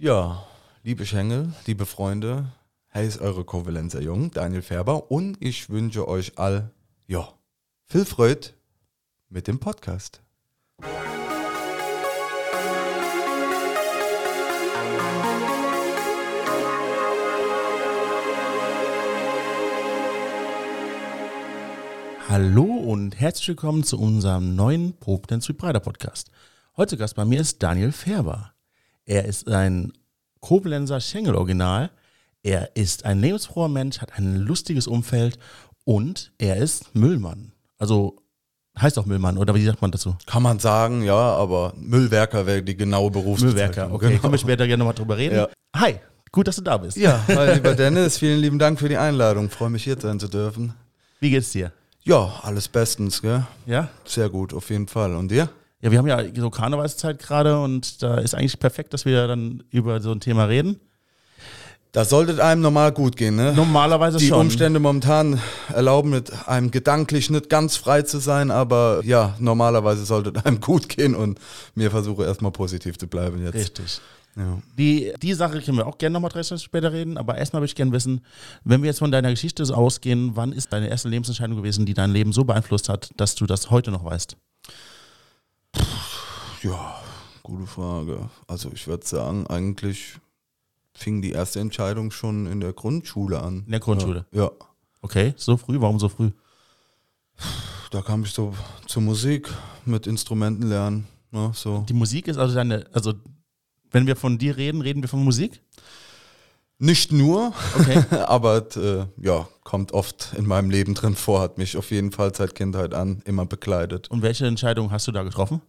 Ja, liebe Schengel, liebe Freunde, hey ist eure Kovalenzer Jung, Daniel Färber und ich wünsche euch all, ja, viel Freude mit dem Podcast. Hallo und herzlich willkommen zu unserem neuen Popdance with Breiter Podcast. Heute Gast bei mir ist Daniel Färber. Er ist ein Koblenzer Schengel-Original. Er ist ein lebensfroher Mensch, hat ein lustiges Umfeld und er ist Müllmann. Also heißt auch Müllmann, oder wie sagt man dazu? Kann man sagen, ja, aber Müllwerker wäre die genaue Berufsbezeichnung. Müllwerker, okay. Genau. Können wir später gerne nochmal drüber reden. Ja. Hi, gut, dass du da bist. Ja, hi, lieber Dennis, vielen lieben Dank für die Einladung. Freue mich hier sein zu dürfen. Wie geht's dir? Ja, alles bestens, gell? Ja? Sehr gut, auf jeden Fall. Und dir? Ja, wir haben ja so Karnevalszeit gerade und da ist eigentlich perfekt, dass wir dann über so ein Thema reden. Das sollte einem normal gut gehen, ne? Normalerweise Die schon. Umstände momentan erlauben mit einem gedanklich nicht ganz frei zu sein, aber ja, normalerweise sollte einem gut gehen und mir versuche erstmal positiv zu bleiben jetzt. Richtig. Ja. Die, die Sache können wir auch gerne nochmal drei Stunden später reden, aber erstmal würde ich gerne wissen, wenn wir jetzt von deiner Geschichte so ausgehen, wann ist deine erste Lebensentscheidung gewesen, die dein Leben so beeinflusst hat, dass du das heute noch weißt? Ja, gute Frage. Also ich würde sagen, eigentlich fing die erste Entscheidung schon in der Grundschule an. In der Grundschule? Ja. ja. Okay, so früh? Warum so früh? Da kam ich so zur Musik mit Instrumenten lernen. Ne, so. Die Musik ist also deine, also wenn wir von dir reden, reden wir von Musik? Nicht nur, Okay. aber äh, ja, kommt oft in meinem Leben drin vor, hat mich auf jeden Fall seit Kindheit an immer begleitet. Und welche Entscheidung hast du da getroffen?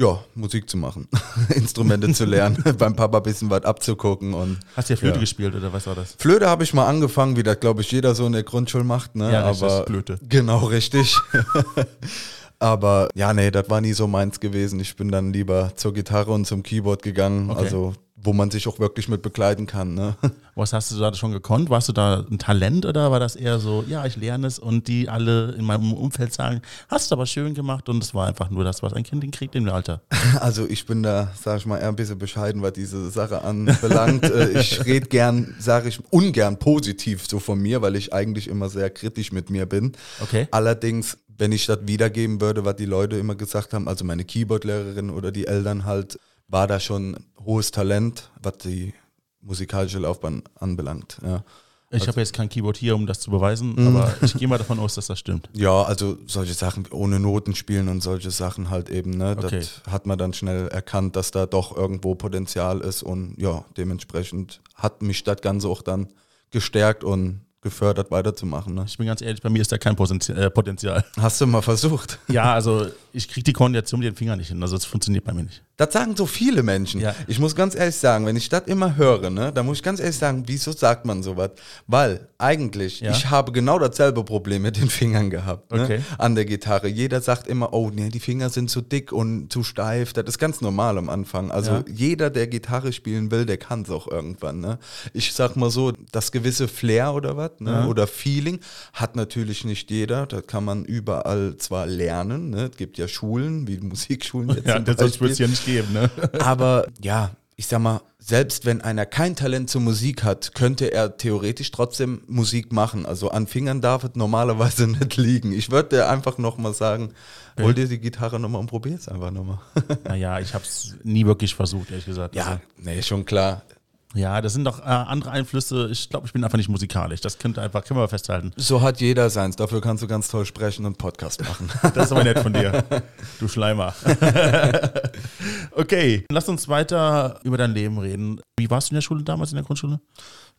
Ja, Musik zu machen, Instrumente zu lernen, beim Papa ein bisschen was abzugucken und Hast du ja Flöte Ja. gespielt oder was war das? Flöte habe ich mal angefangen, wie das glaube ich jeder so in der Grundschule macht, ne? Ja, richtig, aber Flöte. Genau, richtig. aber ja, nee, das war nie so meins gewesen. Ich bin dann lieber zur Gitarre und zum Keyboard gegangen, Okay. also wo man sich auch wirklich mit begleiten kann, ne? Was hast du da schon gekonnt? Warst du da ein Talent oder war das eher so, ja, ich lerne es und die alle in meinem Umfeld sagen, hast du aber schön gemacht und es war einfach nur das, was ein Kind hinkriegt im Alter. Also ich bin da, sag ich mal, eher ein bisschen bescheiden, was diese Sache anbelangt. Äh, ich rede gern, sage ich, ungern positiv so von mir, weil ich eigentlich immer sehr kritisch mit mir bin. Okay. Allerdings, wenn ich das wiedergeben würde, was die Leute immer gesagt haben, also meine Keyboard-Lehrerin oder die Eltern halt, war da schon hohes Talent, was die musikalische Laufbahn anbelangt. Ja. Ich habe jetzt kein Keyboard hier, um das zu beweisen, aber ich gehe mal davon aus, dass das stimmt. Ja, also solche Sachen ohne Noten spielen und solche Sachen halt eben, ne? Okay. Das hat man dann schnell erkannt, dass da doch irgendwo Potenzial ist und ja, dementsprechend hat mich das Ganze auch dann gestärkt und gefördert weiterzumachen. Ne? Ich bin ganz ehrlich, bei mir ist da kein äh, Potenzial. Hast du mal versucht? Ja, also ich kriege die Koordination mit den Fingern nicht hin, also es funktioniert bei mir nicht. Das sagen so viele Menschen. Ja. Ich muss ganz ehrlich sagen, wenn ich das immer höre, ne, dann muss ich ganz ehrlich sagen, wieso sagt man sowas? Weil eigentlich, Ja. ich habe genau dasselbe Problem mit den Fingern gehabt ne, Okay. an der Gitarre. Jeder sagt immer, oh nee, die Finger sind zu dick und zu steif. Das ist ganz normal am Anfang. Also Ja. jeder, der Gitarre spielen will, der kann es auch irgendwann. Ne? Ich sag mal so, das gewisse Flair oder was, ne, oder Feeling hat natürlich nicht jeder. Das kann man überall zwar lernen. Ne? Es gibt ja Schulen, wie Musikschulen jetzt Ja, das soll es ja nicht geben, ne? Aber ja, ich sag mal, selbst wenn einer kein Talent zur Musik hat, könnte er theoretisch trotzdem Musik machen. Also an Fingern darf es normalerweise nicht liegen. Ich würde dir einfach nochmal sagen, hol dir die Gitarre nochmal und probier es einfach nochmal. Naja, ich habe es nie wirklich versucht, ehrlich gesagt. ja, nee, schon klar. Ja, das sind doch äh, andere Einflüsse. Ich glaube, ich bin einfach nicht musikalisch. Das könnte einfach, können wir festhalten. So hat jeder seins. Dafür kannst du ganz toll sprechen und Podcast machen. Das ist aber nett von dir, du Schleimer. okay, lass uns weiter über dein Leben reden. Wie warst du in der Schule damals, in der Grundschule?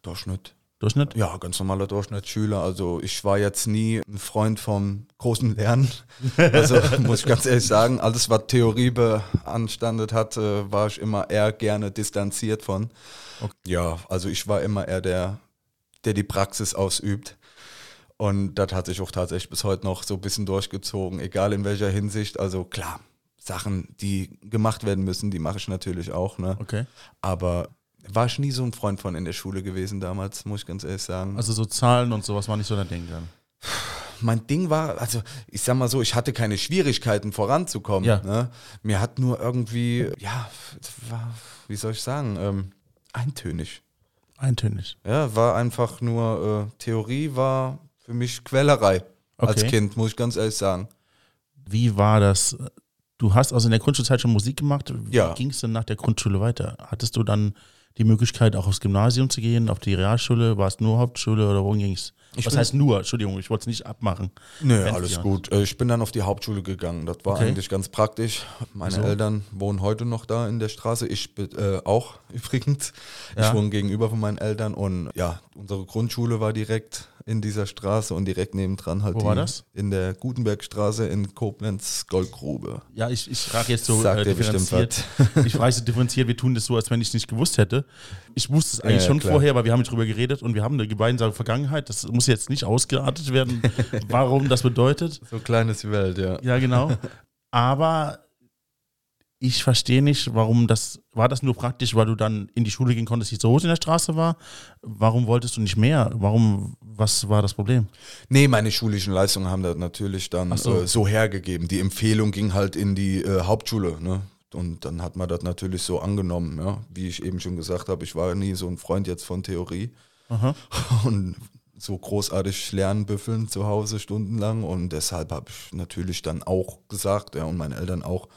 Durchschnitt. Durchschnitt? Ja, ganz normaler Durchschnittsschüler. Also ich war jetzt nie ein Freund vom großen Lernen. Also muss ich ganz ehrlich sagen, alles, was Theorie beanstandet hat, war ich immer eher gerne distanziert von. Ja, also ich war immer eher der, der die Praxis ausübt. Und das hat sich auch tatsächlich bis heute noch so ein bisschen durchgezogen, egal in welcher Hinsicht. Also klar, Sachen, die gemacht werden müssen, die mache ich natürlich auch. Ne? Okay. Aber war ich nie so ein Freund von in der Schule gewesen damals, muss ich ganz ehrlich sagen. Also so Zahlen und sowas war nicht so dein Ding dann. mein Ding war, also ich sag mal so, ich hatte keine Schwierigkeiten voranzukommen. Ja. Ne? Mir hat nur irgendwie, ja, war, wie soll ich sagen, ähm, eintönig. Eintönig. Ja, war einfach nur, äh, Theorie war für mich Quellerei als Okay. Kind, muss ich ganz ehrlich sagen. Wie war das? Du hast also in der Grundschulzeit schon Musik gemacht. Wie Ja. ging es denn nach der Grundschule weiter? Hattest du dann die Möglichkeit, auch aufs Gymnasium zu gehen, auf die Realschule? War es nur Hauptschule oder wohin ging es? Ich Was heißt nur? Entschuldigung, ich wollte es nicht abmachen. Nö, Wenn- alles gut. Äh, Ich bin dann auf die Hauptschule gegangen. Das war Okay. eigentlich ganz praktisch. Meine Wieso? Eltern wohnen heute noch da in der Straße. Ich bin, äh, auch übrigens. Ja. Ich wohne gegenüber von meinen Eltern und ja, unsere Grundschule war direkt in dieser Straße und direkt nebendran halt Wo die, war das? in der Gutenbergstraße in Koblenz Goldgrube. Ja, ich, ich frage jetzt so Sagt äh, differenziert. Ich frage so differenziert, wir tun das so, als wenn ich es nicht gewusst hätte. Ich wusste es eigentlich Ja, schon klar. vorher, weil wir haben drüber geredet und wir haben eine gemeinsame Vergangenheit. Das muss jetzt nicht ausgeartet werden, warum das bedeutet. So klein ist die Welt, ja. Ja, genau. Aber ich verstehe nicht, warum das, war das nur praktisch, weil du dann in die Schule gehen konntest, die so groß in der Straße war? Warum wolltest du nicht mehr? Warum, was war das Problem? Nee, meine schulischen Leistungen haben das natürlich dann so. Äh, so hergegeben. Die Empfehlung ging halt in die äh, Hauptschule. Ne? Und dann hat man das natürlich so angenommen. Ja? Wie ich eben schon gesagt habe, ich war nie so ein Freund jetzt von Theorie. Aha. Und so großartig lernen büffeln zu Hause stundenlang. Und deshalb habe ich natürlich dann auch gesagt, ja, und meine Eltern auch,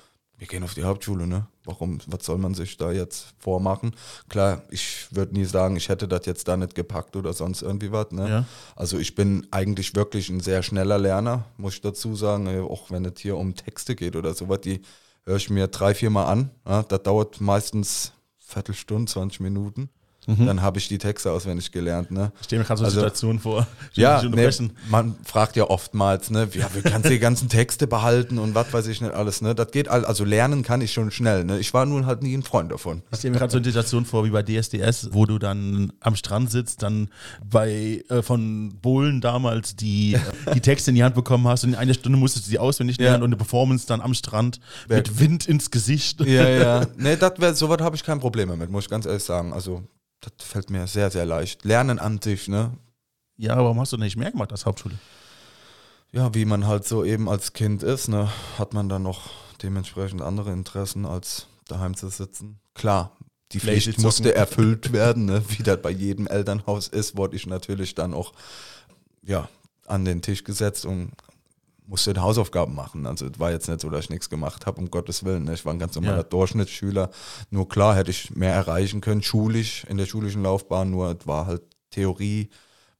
wir gehen auf die Hauptschule, ne? Warum, was soll man sich da jetzt vormachen? Klar, ich würde nie sagen, ich hätte das jetzt da nicht gepackt oder sonst irgendwie was, ne? Ja. Also ich bin eigentlich wirklich ein sehr schneller Lerner, muss ich dazu sagen, äh, auch wenn es hier um Texte geht oder sowas, die höre ich mir drei, vier Mal an. Ja? Das dauert meistens Viertelstunde, 20 Minuten. Dann habe ich die Texte auswendig gelernt, ne? Ich stelle mir gerade so eine Also- Situation vor. Ja, ne, unterbrechen. man fragt ja oftmals, ne, ja, wie kannst du die ganzen Texte behalten und was weiß ich nicht alles, ne? Das geht all, also lernen kann ich schon schnell, ne? Ich war nun halt nie ein Freund davon. Ich stelle mir gerade so eine Situation vor wie bei DSDS, wo du dann am Strand sitzt, dann bei äh, von Bohlen damals die, die Texte in die Hand bekommen hast und in einer Stunde musstest du sie auswendig Ja. lernen und eine Performance dann am Strand mit Wind ins Gesicht. Ja, ja. Ne, das wäre, sowas habe ich kein Problem damit, muss ich ganz ehrlich sagen. Also, das fällt mir sehr, sehr leicht. Lernen an sich, ne? Ja, aber warum hast du nicht mehr gemacht als Hauptschule? Ja, wie man halt so eben als Kind ist, ne, hat man dann noch dementsprechend andere Interessen, als daheim zu sitzen. Klar, die Pflicht zocken. musste erfüllt werden, ne, wie das bei jedem Elternhaus ist, wurde ich natürlich dann auch ja, an den Tisch gesetzt und musste Hausaufgaben machen. Also es war jetzt nicht so, dass ich nichts gemacht habe, um Gottes Willen. Ne. Ich war ein ganz normaler Ja. Durchschnittsschüler. Nur klar hätte ich mehr erreichen können, schulisch, in der schulischen Laufbahn, nur es war halt Theorie,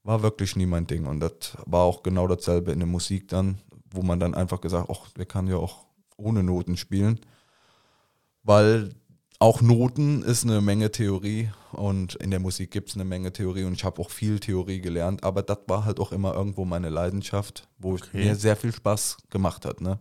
war wirklich nie mein Ding. Und das war auch genau dasselbe in der Musik dann, wo man dann einfach gesagt, ach, der kann ja auch ohne Noten spielen. Weil auch Noten ist eine Menge Theorie und in der Musik gibt es eine Menge Theorie und ich habe auch viel Theorie gelernt, aber das war halt auch immer irgendwo meine Leidenschaft, wo Okay. mir sehr viel Spaß gemacht hat. Ne?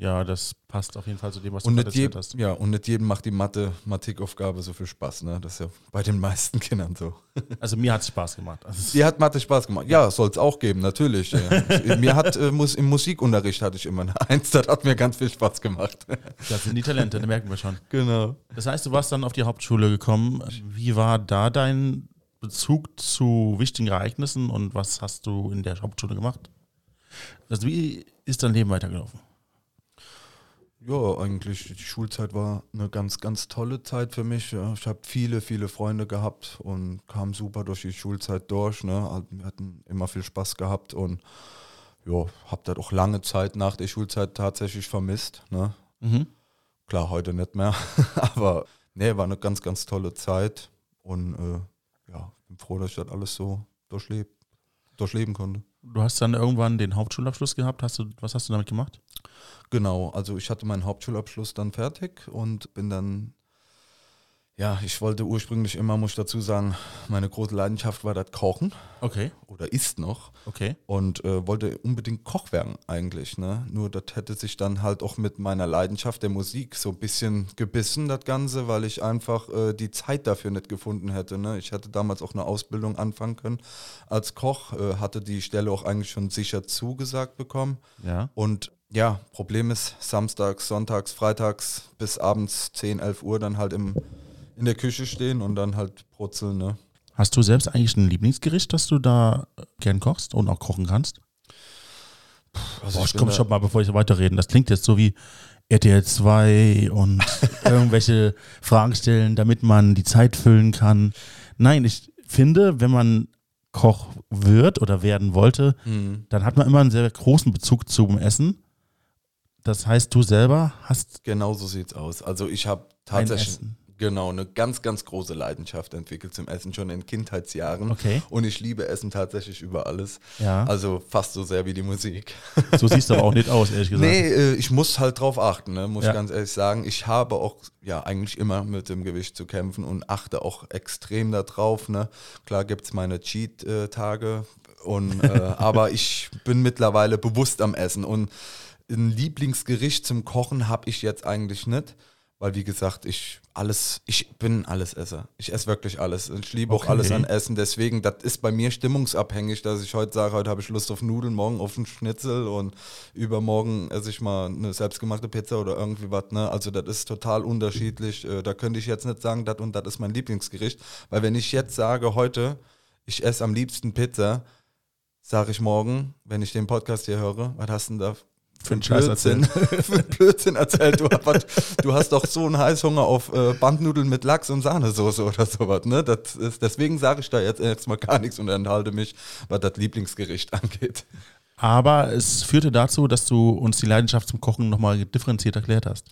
Ja, das passt auf jeden Fall zu dem, was Und, du erzählt hast. ja, und nicht jedem macht die Mathematikaufgabe so viel Spaß. Ne? Das ist ja bei den meisten Kindern so. Also mir hat es Spaß gemacht. Also Dir hat Mathe Spaß gemacht. Ja, soll es auch geben, natürlich. Ja. mir hat äh, Mus im Musikunterricht hatte ich immer eine Eins, das hat mir ganz viel Spaß gemacht. Das sind die Talente, das merken wir schon. genau. Das heißt, du warst dann auf die Hauptschule gekommen. Wie war da dein Bezug zu wichtigen Ereignissen und was hast du in der Hauptschule gemacht? Also wie ist dein Leben weitergelaufen? Ja, eigentlich die Schulzeit war eine ganz, ganz tolle Zeit für mich. Ich habe viele, viele Freunde gehabt und kam super durch die Schulzeit durch. Ne. Wir hatten immer viel Spaß gehabt und ja, habe das auch lange Zeit nach der Schulzeit tatsächlich vermisst. Ne. Mhm. Klar, heute nicht mehr, aber nee, war eine ganz, ganz tolle Zeit und äh, ja, bin froh, dass ich das alles so durchlebt, durchleben konnte. Du hast dann irgendwann den Hauptschulabschluss gehabt. Hast du, was hast du damit gemacht? Genau, also ich hatte meinen Hauptschulabschluss dann fertig und bin dann, ja, ich wollte ursprünglich immer, muss ich dazu sagen, meine große Leidenschaft war das Kochen Okay, oder ist noch okay. und äh, wollte unbedingt Koch werden eigentlich. Ne? Nur das hätte sich dann halt auch mit meiner Leidenschaft der Musik so ein bisschen gebissen, das Ganze, weil ich einfach äh, die Zeit dafür nicht gefunden hätte. Ne? Ich hätte damals auch eine Ausbildung anfangen können als Koch, äh, hatte die Stelle auch eigentlich schon sicher zugesagt bekommen. Ja. Und ja, Problem ist, samstags, sonntags, freitags bis abends 10, 11 Uhr dann halt im, in der Küche stehen und dann halt brutzeln. Ne? Hast du selbst eigentlich ein Lieblingsgericht, das du da äh, gern kochst und auch kochen kannst? Also Boah, ich komm, stopp mal, bevor ich weiterreden. Das klingt jetzt so wie RTL 2 und irgendwelche Fragen stellen, damit man die Zeit füllen kann. Nein, ich finde, wenn man Koch wird oder werden wollte, Mhm. dann hat man immer einen sehr großen Bezug zum Essen. Das heißt, du selber hast Genau so sieht's aus. Also ich habe tatsächlich genau eine ganz, ganz große Leidenschaft entwickelt zum Essen schon in Kindheitsjahren. Okay. Und ich liebe Essen tatsächlich über alles. Ja. Also fast so sehr wie die Musik. So siehst du aber auch nicht aus, ehrlich gesagt. Nee, äh, ich muss halt drauf achten, ne? muss Ja. ich ganz ehrlich sagen. Ich habe auch ja eigentlich immer mit dem Gewicht zu kämpfen und achte auch extrem darauf. Ne? Klar gibt es meine Cheat-Tage, und, äh, aber ich bin mittlerweile bewusst am Essen. Und ein Lieblingsgericht zum Kochen habe ich jetzt eigentlich nicht. Weil wie gesagt, ich alles, ich bin alles Esser. Ich esse wirklich alles. Ich liebe auch Okay. alles an Essen. Deswegen, das ist bei mir stimmungsabhängig, dass ich heute sage, heute habe ich Lust auf Nudeln, morgen auf einen Schnitzel und übermorgen esse ich mal eine selbstgemachte Pizza oder irgendwie was. Ne? Also das ist total unterschiedlich. Äh, Da könnte ich jetzt nicht sagen, das und das ist mein Lieblingsgericht. Weil wenn ich jetzt sage, heute, ich esse am liebsten Pizza, sage ich morgen, wenn ich den Podcast hier höre, was hast du denn da für einen Scheiß Blödsinn, für einen Blödsinn erzählt? Du, was, du hast doch so einen Heißhunger auf äh, Bandnudeln mit Lachs und Sahnesoße oder sowas. Ne? Das ist, deswegen sage ich da jetzt erstmal gar nichts und enthalte mich, was das Lieblingsgericht angeht. Aber es führte dazu, dass du uns die Leidenschaft zum Kochen nochmal differenziert erklärt hast.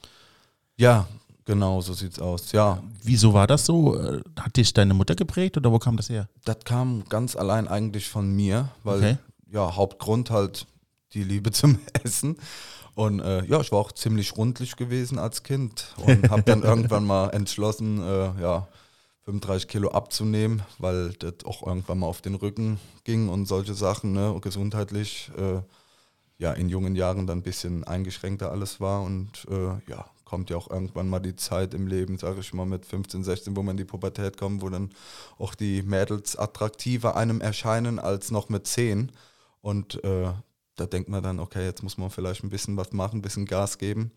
Ja, genau, so sieht's aus. Ja, Wieso war das so? Äh, Hat dich deine Mutter geprägt oder wo kam das her? das kam ganz allein eigentlich von mir, weil Okay. ja, Hauptgrund halt die Liebe zum Essen. Und äh, ja, ich war auch ziemlich rundlich gewesen als Kind und habe dann irgendwann mal entschlossen, äh, ja, 35 Kilo abzunehmen, weil das auch irgendwann mal auf den Rücken ging und solche Sachen, ne, und gesundheitlich, äh, ja, in jungen Jahren dann ein bisschen eingeschränkter alles war und äh, ja, kommt ja auch irgendwann mal die Zeit im Leben, sage ich mal, mit 15, 16, wo man in die Pubertät kommt, wo dann auch die Mädels attraktiver einem erscheinen als noch mit 10 und äh, da denkt man dann, okay, jetzt muss man vielleicht ein bisschen was machen, ein bisschen Gas geben.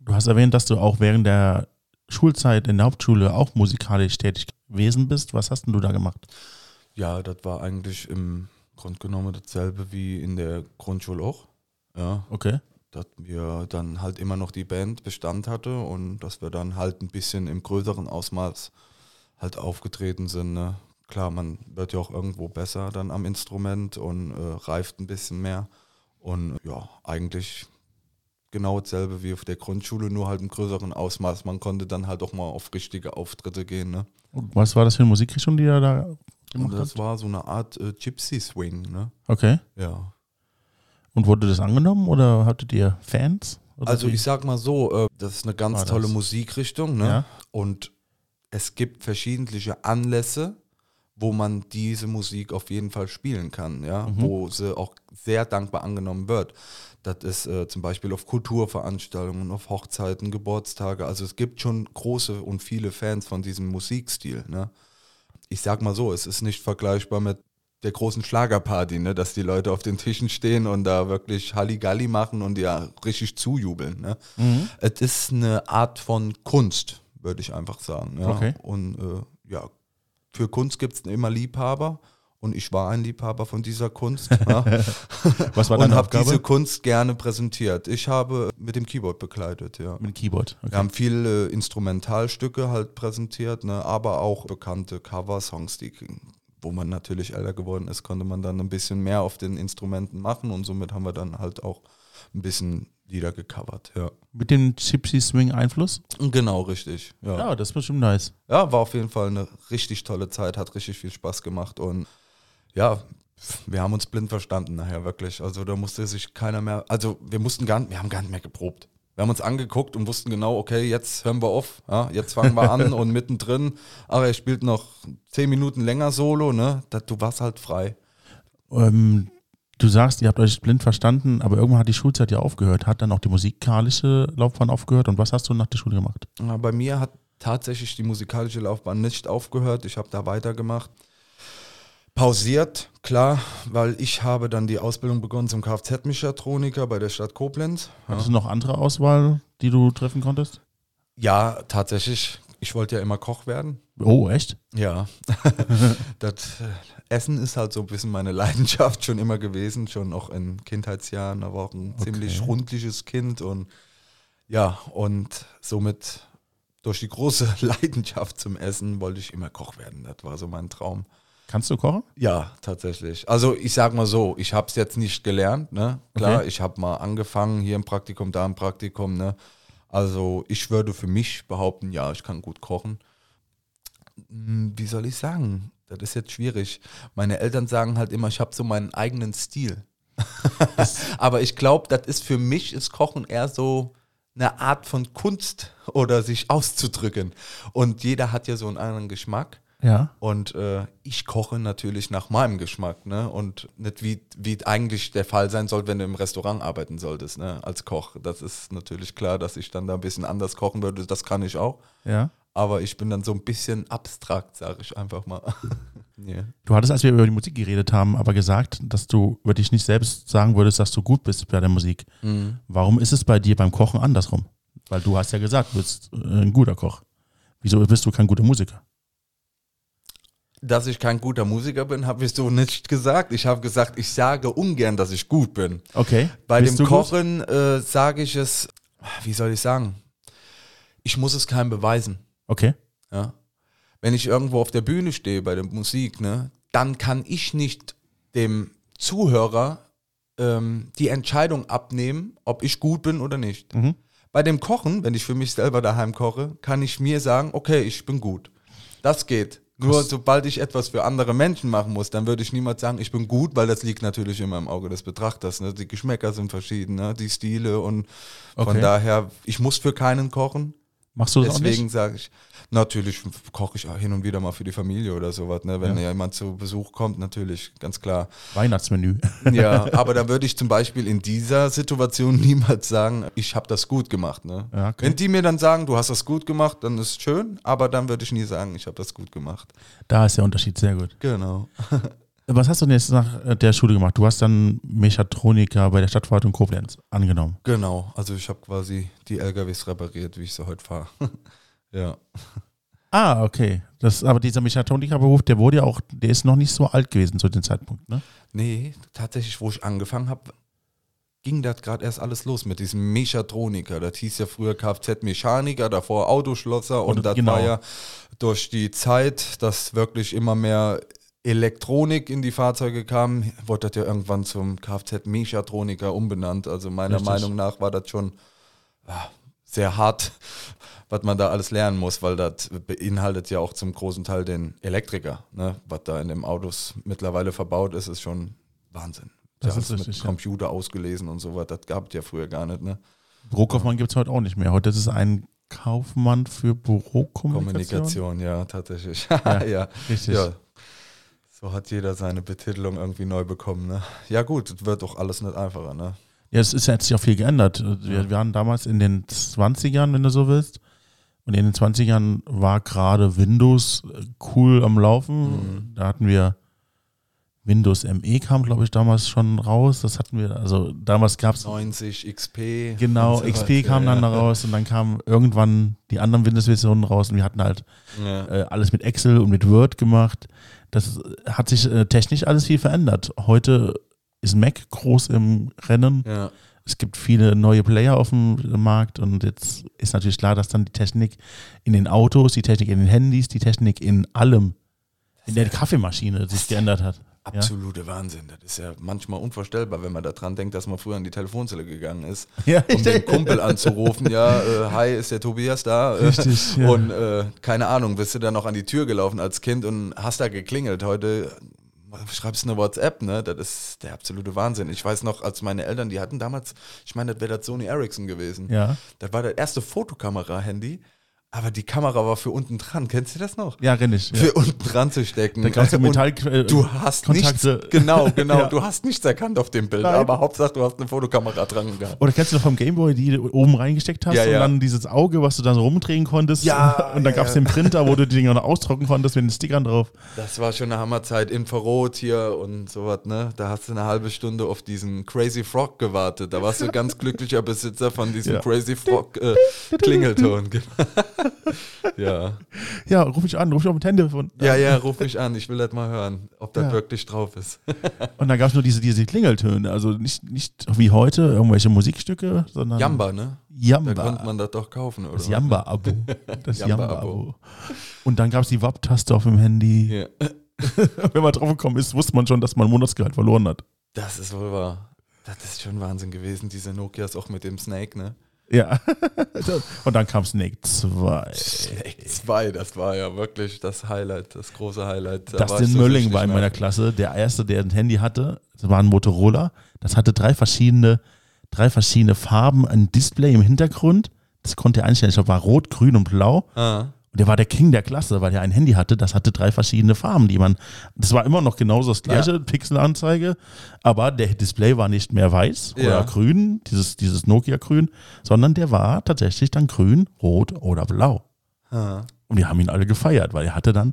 Du hast erwähnt, dass du auch während der Schulzeit in der Hauptschule auch musikalisch tätig gewesen bist. Was hast denn du da gemacht? Ja, das war eigentlich im Grunde genommen dasselbe wie in der Grundschule auch. Ja, Okay. dass wir dann halt immer noch die Band Bestand hatte und dass wir dann halt ein bisschen im größeren Ausmaß halt aufgetreten sind. Ne? Klar, man wird ja auch irgendwo besser dann am Instrument und äh, reift ein bisschen mehr. Und ja, eigentlich genau dasselbe wie auf der Grundschule, nur halt im größeren Ausmaß. Man konnte dann halt auch mal auf richtige Auftritte gehen. Ne? Und was war das für eine Musikrichtung, die ihr da gemacht das habt? war so eine Art äh, Gypsy Swing. Ne? Okay. Ja. Und wurde das angenommen oder hattet ihr Fans? Oder Also wie? ich sag mal so, äh, das ist eine ganz tolle das? Musikrichtung, ne? Ja. Und es gibt verschiedentliche Anlässe, wo man diese Musik auf jeden Fall spielen kann, ja, Mhm. wo sie auch sehr dankbar angenommen wird. Das ist äh, zum Beispiel auf Kulturveranstaltungen, auf Hochzeiten, Geburtstage. Also es gibt schon große und viele Fans von diesem Musikstil. Ne? Ich sag mal so, es ist nicht vergleichbar mit der großen Schlagerparty, ne? dass die Leute auf den Tischen stehen und da wirklich Halligalli machen und ja richtig zujubeln. Ne? Mhm. Es ist eine Art von Kunst, würde ich einfach sagen. Ja? Okay. Und äh, ja, für Kunst gibt es immer Liebhaber und ich war ein Liebhaber von dieser Kunst. ja? Was war und deine habe Aufgabe? diese Kunst gerne präsentiert. Ich habe mit dem Keyboard begleitet, ja. Mit dem Keyboard. Okay. Wir haben viele Instrumentalstücke halt präsentiert, ne, aber auch bekannte Cover-Songs, die, wo man natürlich älter geworden ist, konnte man dann ein bisschen mehr auf den Instrumenten machen und somit haben wir dann halt auch ein bisschen Lieder gecovert, ja. Mit dem Gypsy Swing Einfluss? Genau, richtig. Ja. Ja, das ist bestimmt nice. ja, war auf jeden Fall eine richtig tolle Zeit, hat richtig viel Spaß gemacht und ja, wir haben uns blind verstanden nachher wirklich. Also da musste sich keiner mehr, also wir mussten gar nicht, wir haben gar nicht mehr geprobt. Wir haben uns angeguckt und wussten genau, okay, jetzt hören wir auf, ja, jetzt fangen wir an und mittendrin, aber er spielt noch zehn Minuten länger Solo, ne? Da, du warst halt frei. Ähm, du sagst, ihr habt euch blind verstanden, aber irgendwann hat die Schulzeit ja aufgehört. Hat dann auch die musikalische Laufbahn aufgehört? Und was hast du nach der Schule gemacht? Ja, Bei mir hat tatsächlich die musikalische Laufbahn nicht aufgehört. Ich habe da weitergemacht. Pausiert, klar, weil ich habe dann die Ausbildung begonnen zum Kfz-Mechatroniker bei der Stadt Koblenz. Ja. Hattest du noch andere Auswahl, die du treffen konntest? Ja, tatsächlich Ich wollte ja immer Koch werden. Oh, echt? Ja. das äh, Essen ist halt so ein bisschen meine Leidenschaft schon immer gewesen, schon auch in Kindheitsjahren. Da war auch ein Okay. ziemlich rundliches Kind und ja, und somit durch die große Leidenschaft zum Essen wollte ich immer Koch werden. Das war so mein Traum. Kannst du kochen? Ja, tatsächlich. Also ich sag mal so, ich habe es jetzt nicht gelernt, ne? Klar, Okay. ich habe mal angefangen, hier im Praktikum, da im Praktikum, ne? Also ich würde für mich behaupten, ja, ich kann gut kochen. Hm, Wie soll ich sagen? Das ist jetzt schwierig. Meine Eltern sagen halt immer, ich habe so meinen eigenen Stil. Aber ich glaube, das ist für mich ist Kochen eher so eine Art von Kunst oder sich auszudrücken. Und jeder hat ja so einen anderen Geschmack. Ja. Und äh, ich koche natürlich nach meinem Geschmack, ne? Und nicht wie, wie eigentlich der Fall sein soll, wenn du im Restaurant arbeiten solltest, ne? Als Koch. Das ist natürlich klar, dass ich dann da ein bisschen anders kochen würde. Das kann ich auch. Ja. Aber ich bin dann so ein bisschen abstrakt, sage ich einfach mal. yeah. Du hattest, als wir über die Musik geredet haben, aber gesagt, dass du über dich nicht selbst sagen würdest, dass du gut bist bei der Musik. Warum ist es bei dir beim Kochen andersrum? Weil du hast ja gesagt, du bist äh, ein guter Koch. Wieso bist du kein guter Musiker? Dass ich kein guter Musiker bin, habe ich so nicht gesagt. Ich habe gesagt, ich sage ungern, dass ich gut bin. Okay. Bei Bist dem? Kochen äh, sage ich es, wie soll ich sagen? Ich muss es keinem beweisen. Okay. Ja. Wenn ich irgendwo auf der Bühne stehe bei der Musik, ne, dann kann ich nicht dem Zuhörer ähm, die Entscheidung abnehmen, ob ich gut bin oder nicht. Mhm. Bei dem Kochen, wenn ich für mich selber daheim koche, kann ich mir sagen, okay, ich bin gut. Das geht. Nur sobald ich etwas für andere Menschen machen muss, dann würde ich niemals sagen, ich bin gut, weil das liegt natürlich immer im Auge des Betrachters. Ne? Die Geschmäcker sind verschieden, ne? die Stile und von Okay. daher, ich muss für keinen kochen. Machst du das Deswegen sage ich, natürlich koche ich auch hin und wieder mal für die Familie oder sowas, ne? wenn Ja. jemand zu Besuch kommt, natürlich, ganz klar. Weihnachtsmenü. Ja, aber da würde ich zum Beispiel in dieser Situation niemals sagen, ich habe das gut gemacht. Ne? Ja, okay. Wenn die mir dann sagen, du hast das gut gemacht, dann ist schön, aber dann würde ich nie sagen, ich habe das gut gemacht. Da ist der Unterschied sehr gut. Genau. Was hast du denn jetzt nach äh, der Schule gemacht? Du hast dann Mechatroniker bei der Stadtverwaltung Koblenz angenommen. Genau, also ich habe quasi die LKWs repariert, wie ich sie heute fahre. ja. Ah, okay. Das, aber dieser Mechatronikerberuf, der wurde ja auch, der ist noch nicht so alt gewesen zu dem Zeitpunkt, ne? Nee, tatsächlich, wo ich angefangen habe, ging das gerade erst alles los mit diesem Mechatroniker. Das hieß ja früher Kfz-Mechaniker, davor Autoschlosser und Und das genau. war ja durch die Zeit, dass wirklich immer mehr Elektronik in die Fahrzeuge kam, wurde das ja irgendwann zum Kfz-Mechatroniker umbenannt. Also meiner Richtig. Meinung nach war das schon sehr hart, was man da alles lernen muss, weil das beinhaltet ja auch zum großen Teil den Elektriker. Ne? Was da in den Autos mittlerweile verbaut ist, ist schon Wahnsinn. Das ja, ist richtig, mit ja. Computer ausgelesen und so was, das gab es ja früher gar nicht. Ne? Bürokaufmann gibt es heute auch nicht mehr. Heute ist es ein Kaufmann für Bürokommunikation. Kommunikation, ja, tatsächlich. Ja, Ja, Richtig. ja. So hat jeder seine Betitelung irgendwie neu bekommen. Ne? Ja gut, es wird doch alles nicht einfacher. Ne? Ja, es ist jetzt ja viel geändert. Wir, wir waren damals in den 20ern, wenn du so willst. Und in den 20ern war gerade Windows äh, cool am Laufen. Mhm. Da hatten wir Windows ME kam, glaube ich, damals schon raus. Das hatten wir, also damals gab es 90 XP. genau, so XP weiter, kam dann ja. da raus und dann kamen irgendwann die anderen Windows-Versionen raus und wir hatten halt Ja. äh, alles mit Excel und mit Word gemacht. Das hat sich äh, technisch alles viel verändert. Heute ist Mac groß im Rennen. Ja. Es gibt viele neue Player auf dem Markt und jetzt ist natürlich klar, dass dann die Technik in den Autos, die Technik in den Handys, die Technik in allem, in der Kaffeemaschine sich geändert hat. Absolute Wahnsinn. Das ist ja manchmal unvorstellbar, wenn man daran denkt, dass man früher an die Telefonzelle gegangen ist, Ja, um den Kumpel anzurufen. Ja, äh, hi, ist der Tobias da? Äh, Richtig, ja. Und äh, keine Ahnung, bist du dann noch an die Tür gelaufen als Kind und hast da geklingelt. Heute schreibst du eine WhatsApp, ne? Das ist der absolute Wahnsinn. Ich weiß noch, als meine Eltern, die hatten damals, ich meine, das wäre das Sony Ericsson gewesen. Ja. Das war das erste Fotokamera-Handy, aber die Kamera war für unten dran. Kennst du das noch? Ja, rennig. Ja. Für unten dran zu stecken. Da es Und Metall. äh, Du hast Kontakte. nichts, genau, genau, Ja. du hast nichts erkannt auf dem Bild, Nein. aber Hauptsache du hast eine Fotokamera dran gehabt. Oder kennst du noch vom Gameboy, die du oben reingesteckt hast Ja, und ja. dann dieses Auge, was du dann so rumdrehen konntest? Ja, Und dann ja, gab es ja. den Printer, wo du die Dinger noch ausdrucken konntest mit den Stickern drauf. Das war schon eine Hammerzeit, Infrarot hier und sowas, ne? Da hast du eine halbe Stunde auf diesen Crazy Frog gewartet. Da warst du ganz glücklicher Besitzer von diesem Ja. Crazy Frog äh, Klingelton. genau. ja. Ja, ruf mich an, ruf mich auf dem Telefon. Ja, ja, ruf mich an. Ich will das mal hören, ob das Ja. wirklich drauf ist. Und dann gab es nur diese, diese Klingeltöne, also nicht, nicht wie heute irgendwelche Musikstücke, sondern Jamba, ne? Da Jamba. konnte man das doch kaufen, oder? Das Jamba-Abo. Das Jamba-Abo. Und dann gab es die WAP-Taste auf dem Handy. Ja. Wenn man drauf gekommen ist, wusste man schon, dass man Monatsgehalt verloren hat. Das ist wohl wahr. Das ist schon Wahnsinn gewesen, diese Nokias auch mit dem Snake, ne? Ja. Und dann kam Snake 2. Snake 2, das war ja wirklich das Highlight, das große Highlight. Da Dustin so Mölling war in meiner Klasse, der erste, der ein Handy hatte. Das war ein Motorola. Das hatte drei verschiedene, drei verschiedene Farben, ein Display im Hintergrund. Das konnte er einstellen. Ich glaube, war rot, grün und blau. Ah, Und der war der King der Klasse, weil er ein Handy hatte, das hatte drei verschiedene Farben, die man. Das war immer noch genauso das gleiche, Pixelanzeige, aber der Display war nicht mehr weiß Ja. oder grün, dieses, dieses Nokia-Grün, sondern der war tatsächlich dann grün, rot oder blau. ah. Und wir haben ihn alle gefeiert, weil er hatte dann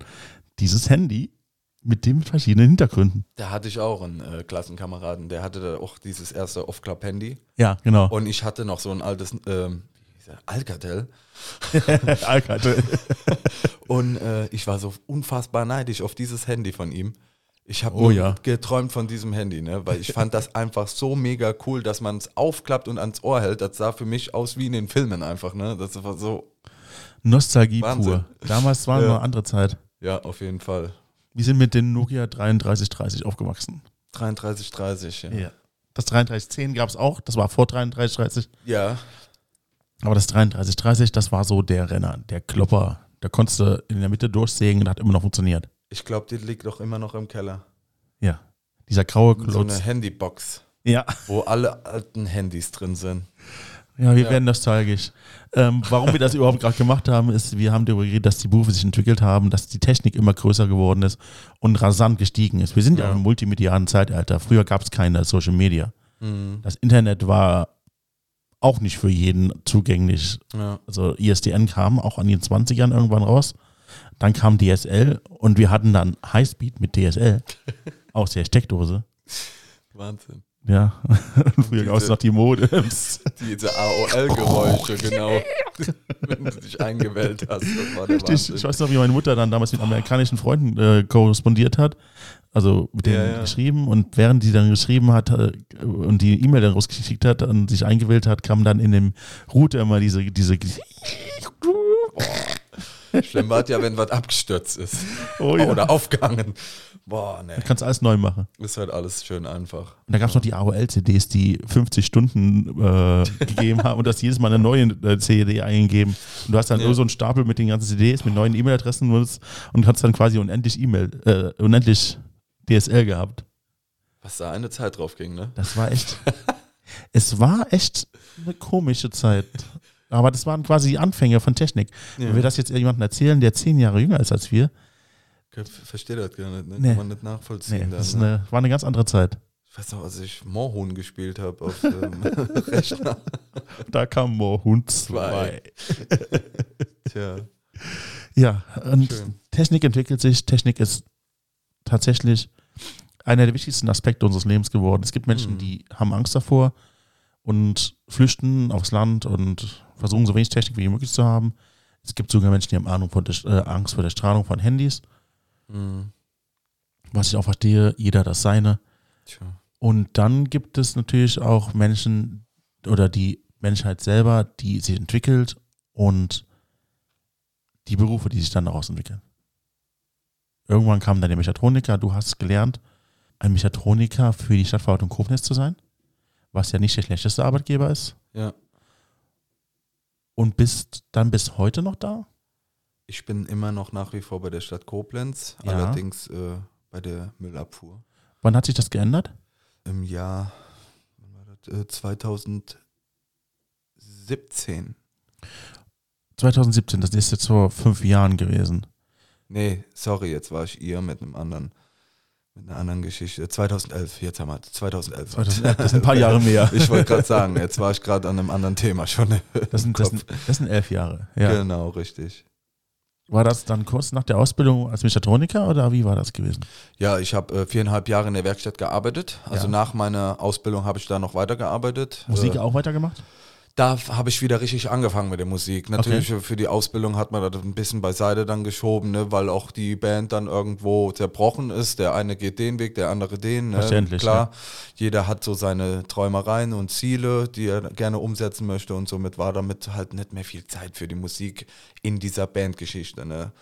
dieses Handy mit den verschiedenen Hintergründen. Da hatte ich auch einen äh, Klassenkameraden, der hatte da auch dieses erste Off-Club-Handy. Ja, genau. Und ich hatte noch so ein altes ähm? Alcatel. Alcatel. Und äh, ich war so unfassbar neidisch auf dieses Handy von ihm. Ich habe Oh ja. geträumt von diesem Handy, ne? weil ich fand das einfach so mega cool, dass man es aufklappt und ans Ohr hält. Das sah für mich aus wie in den Filmen einfach. Ne? Das war so, Nostalgie Wahnsinn. pur. Damals war Ja. noch eine andere Zeit. ja, auf jeden Fall. Wir sind mit den Nokia 3330 aufgewachsen. 3330, ja. Ja. Das 3310 gab es auch, das war vor 3330. Ja, Aber das 3330, das war so der Renner, der Klopper. Da konntest du in der Mitte durchsägen und hat immer noch funktioniert. ich glaube, die liegt doch immer noch im Keller. Ja. Dieser graue So Klotz. eine Handybox, ja. wo alle alten Handys drin sind. ja, wir Ja. werden nostalgisch. Ähm, warum wir das überhaupt gerade gemacht haben, ist, wir haben darüber geredet, dass die Berufe sich entwickelt haben, dass die Technik immer größer geworden ist und rasant gestiegen ist. Wir sind ja, Ja. im multimedialen Zeitalter. Früher gab es keine Social Media. Mhm. Das Internet war auch nicht für jeden zugänglich. Ja. also ISDN kam auch an den 20ern irgendwann raus. Dann kam DSL und wir hatten dann Highspeed mit DSL aus der Steckdose. Wahnsinn. Ja, früher gab es noch die Modems. Diese AOL-Geräusche, genau. Wenn du dich eingewählt hast, Richtig. Ich weiß noch, wie meine Mutter dann damals mit amerikanischen Freunden äh, korrespondiert hat. Also mit denen Ja, ja. geschrieben und während die dann geschrieben hat äh, und die E-Mail dann rausgeschickt hat und sich eingewählt hat, kam dann in dem Router immer diese, diese Schlimm war ja, wenn was abgestürzt ist. Oh ja. Oder aufgehangen. Boah, ne. Du kannst alles neu machen. Ist halt alles schön einfach. Und da gab es noch die AOL-CDs, die 50 Stunden äh, gegeben haben und du hast jedes Mal eine neue äh, CD eingegeben. Und du hast dann Ja. nur so einen Stapel mit den ganzen CDs, mit neuen E-Mail-Adressen und hast dann quasi unendlich E-Mail, äh, unendlich DSL gehabt. Was da eine Zeit drauf ging, ne? Das war echt, es war echt eine komische Zeit. Aber das waren quasi die Anfänge von Technik. Wenn wir das jetzt jemandem erzählen, der zehn Jahre jünger ist als wir, Verstehe das gar nicht, ne? Nee. Kann man nicht nee, nachvollziehen. das ist dann, ne? eine, war eine ganz andere Zeit. Ich weiß noch, als ich Moorhuhn gespielt habe auf dem Rechner. Da kam Moorhund 2. Zwei. Tja, Ja, und Schön. Technik entwickelt sich. Technik ist tatsächlich einer der wichtigsten Aspekte unseres Lebens geworden. Es gibt Menschen, Mhm. die haben Angst davor und flüchten aufs Land und versuchen so wenig Technik wie möglich zu haben. Es gibt sogar Menschen, die haben Ahnung von der, äh, Angst vor der Strahlung von Handys. Mhm. Was ich auch verstehe, jeder das seine. Tja. Und dann gibt es natürlich auch Menschen oder die Menschheit selber, die sich entwickelt und die Berufe, die sich dann daraus entwickeln. Irgendwann kam dann der Mechatroniker, du hast gelernt, ein Mechatroniker für die Stadtverwaltung Koblenz zu sein, was ja nicht der schlechteste Arbeitgeber ist. Ja. Und bist dann bis heute noch da? Ich bin immer noch nach wie vor bei der Stadt Koblenz, Ja. allerdings äh, bei der Müllabfuhr. Wann hat sich das geändert? Im Jahr wann war das? Äh, 2017. 2017, das ist jetzt vor fünf Jahren gewesen. Nee, sorry, jetzt war ich ihr mit einem anderen, mit einer anderen Geschichte. 2011, jetzt haben wir 2011. 2011, das sind ein paar Jahre mehr. Ich wollte gerade sagen, jetzt war ich gerade an einem anderen Thema schon. Das sind, das sind, das sind elf Jahre. Ja. Genau, richtig. War das dann kurz nach der Ausbildung als Mechatroniker oder wie war das gewesen? Ja, ich habe äh, viereinhalb Jahre in der Werkstatt gearbeitet. Also Ja. nach meiner Ausbildung habe ich da noch weitergearbeitet. Musik Äh, auch weitergemacht? Da habe ich wieder richtig angefangen mit der Musik. Natürlich für die Ausbildung hat man das ein bisschen beiseite dann geschoben, ne, weil auch die Band dann irgendwo zerbrochen ist. Der eine geht den Weg, der andere den. Ne? Verständlich, Klar, jeder hat so seine Träumereien und Ziele, die er gerne umsetzen möchte und somit war damit halt nicht mehr viel Zeit für die Musik in dieser Bandgeschichte. Ne?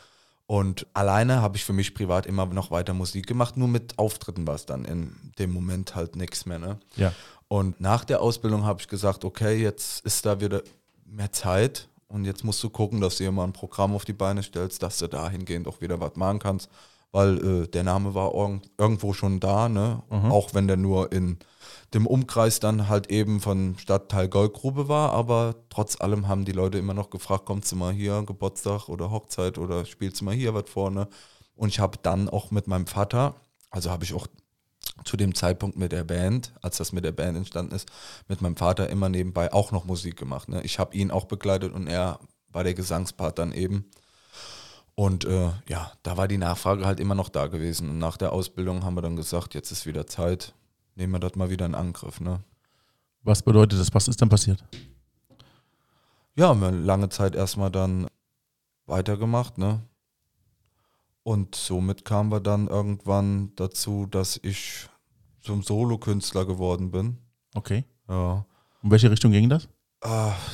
Und alleine habe ich für mich privat immer noch weiter Musik gemacht, nur mit Auftritten war es dann in dem Moment halt nichts mehr. Ne? Ja. Und nach der Ausbildung habe ich gesagt, okay, jetzt ist da wieder mehr Zeit und jetzt musst du gucken, dass du dir mal ein Programm auf die Beine stellst, dass du dahingehend auch wieder was machen kannst, weil äh, der Name war irg irgendwo schon da, ne? auch wenn der nur in dem Umkreis dann halt eben von Stadtteil Goldgrube war, aber trotz allem haben die Leute immer noch gefragt, kommst du mal hier, Geburtstag oder Hochzeit oder spielst du mal hier was vorne? Und ich habe dann auch mit meinem Vater, also habe ich auch zu dem Zeitpunkt mit der Band, als das mit der Band entstanden ist, mit meinem Vater immer nebenbei auch noch Musik gemacht. Ne? Ich habe ihn auch begleitet und er war der Gesangspart dann eben. Und äh, ja, da war die Nachfrage halt immer noch da gewesen. Und nach der Ausbildung haben wir dann gesagt, jetzt ist wieder Zeit, nehmen wir das mal wieder in Angriff. Ne? Was bedeutet das? Was ist dann passiert? Ja, haben wir lange Zeit erstmal dann weitergemacht, ne? Und somit kamen wir dann irgendwann dazu, dass ich zum Solokünstler geworden bin. Okay. Ja. In welche Richtung ging das?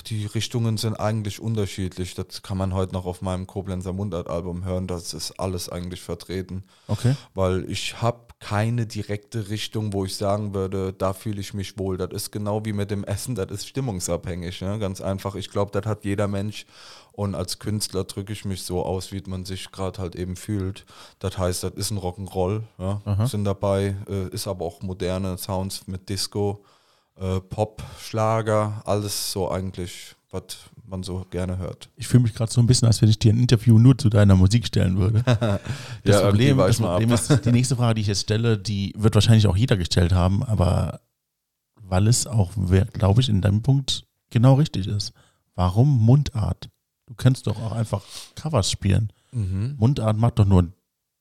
Die Richtungen sind eigentlich unterschiedlich. Das kann man heute noch auf meinem Koblenzer Mundart-Album hören. Das ist alles eigentlich vertreten. Okay. Weil ich habe keine direkte Richtung, wo ich sagen würde, da fühle ich mich wohl. Das ist genau wie mit dem Essen, das ist stimmungsabhängig. Ne? Ganz einfach. Ich glaube, das hat jeder Mensch. Und als Künstler drücke ich mich so aus, wie man sich gerade halt eben fühlt. Das heißt, das ist ein Rock'n'Roll. Ja? Sind dabei, äh, ist aber auch moderne Sounds mit Disco äh, Pop, Schlager, alles so eigentlich, was man so gerne hört. Ich fühle mich gerade so ein bisschen, als wenn ich dir ein Interview nur zu deiner Musik stellen würde. Das Ja, Problem, das Problem ist, die nächste Frage, die ich jetzt stelle, die wird wahrscheinlich auch jeder gestellt haben, aber weil es auch, glaube ich, in deinem Punkt genau richtig ist. Warum Mundart? Du kannst doch auch einfach Covers spielen. Mhm. Mundart macht doch nur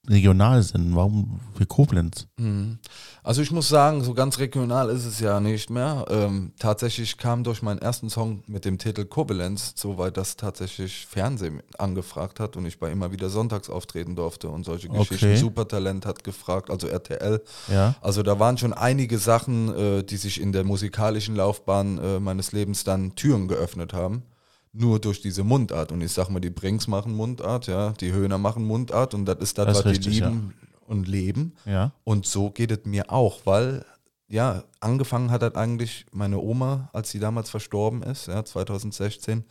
Regionalsinn. Warum für Koblenz? Mhm. Also ich muss sagen, so ganz regional ist es ja nicht mehr. Ähm, tatsächlich kam durch meinen ersten Song mit dem Titel Koblenz, soweit das tatsächlich Fernsehen angefragt hat und ich bei immer wieder sonntags auftreten durfte und solche Okay. Geschichten. Supertalent hat gefragt, also RTL. Ja. Also da waren schon einige Sachen, äh, die sich in der musikalischen Laufbahn äh, meines Lebens dann Türen geöffnet haben. Nur durch diese Mundart. Und ich sag mal, die Brinks machen Mundart, ja, die Höhner machen Mundart und das ist das, Das was richtig, die lieben und leben. Ja. Und so geht es mir auch, weil ja, angefangen hat das eigentlich meine Oma, als sie damals verstorben ist, ja, 2016.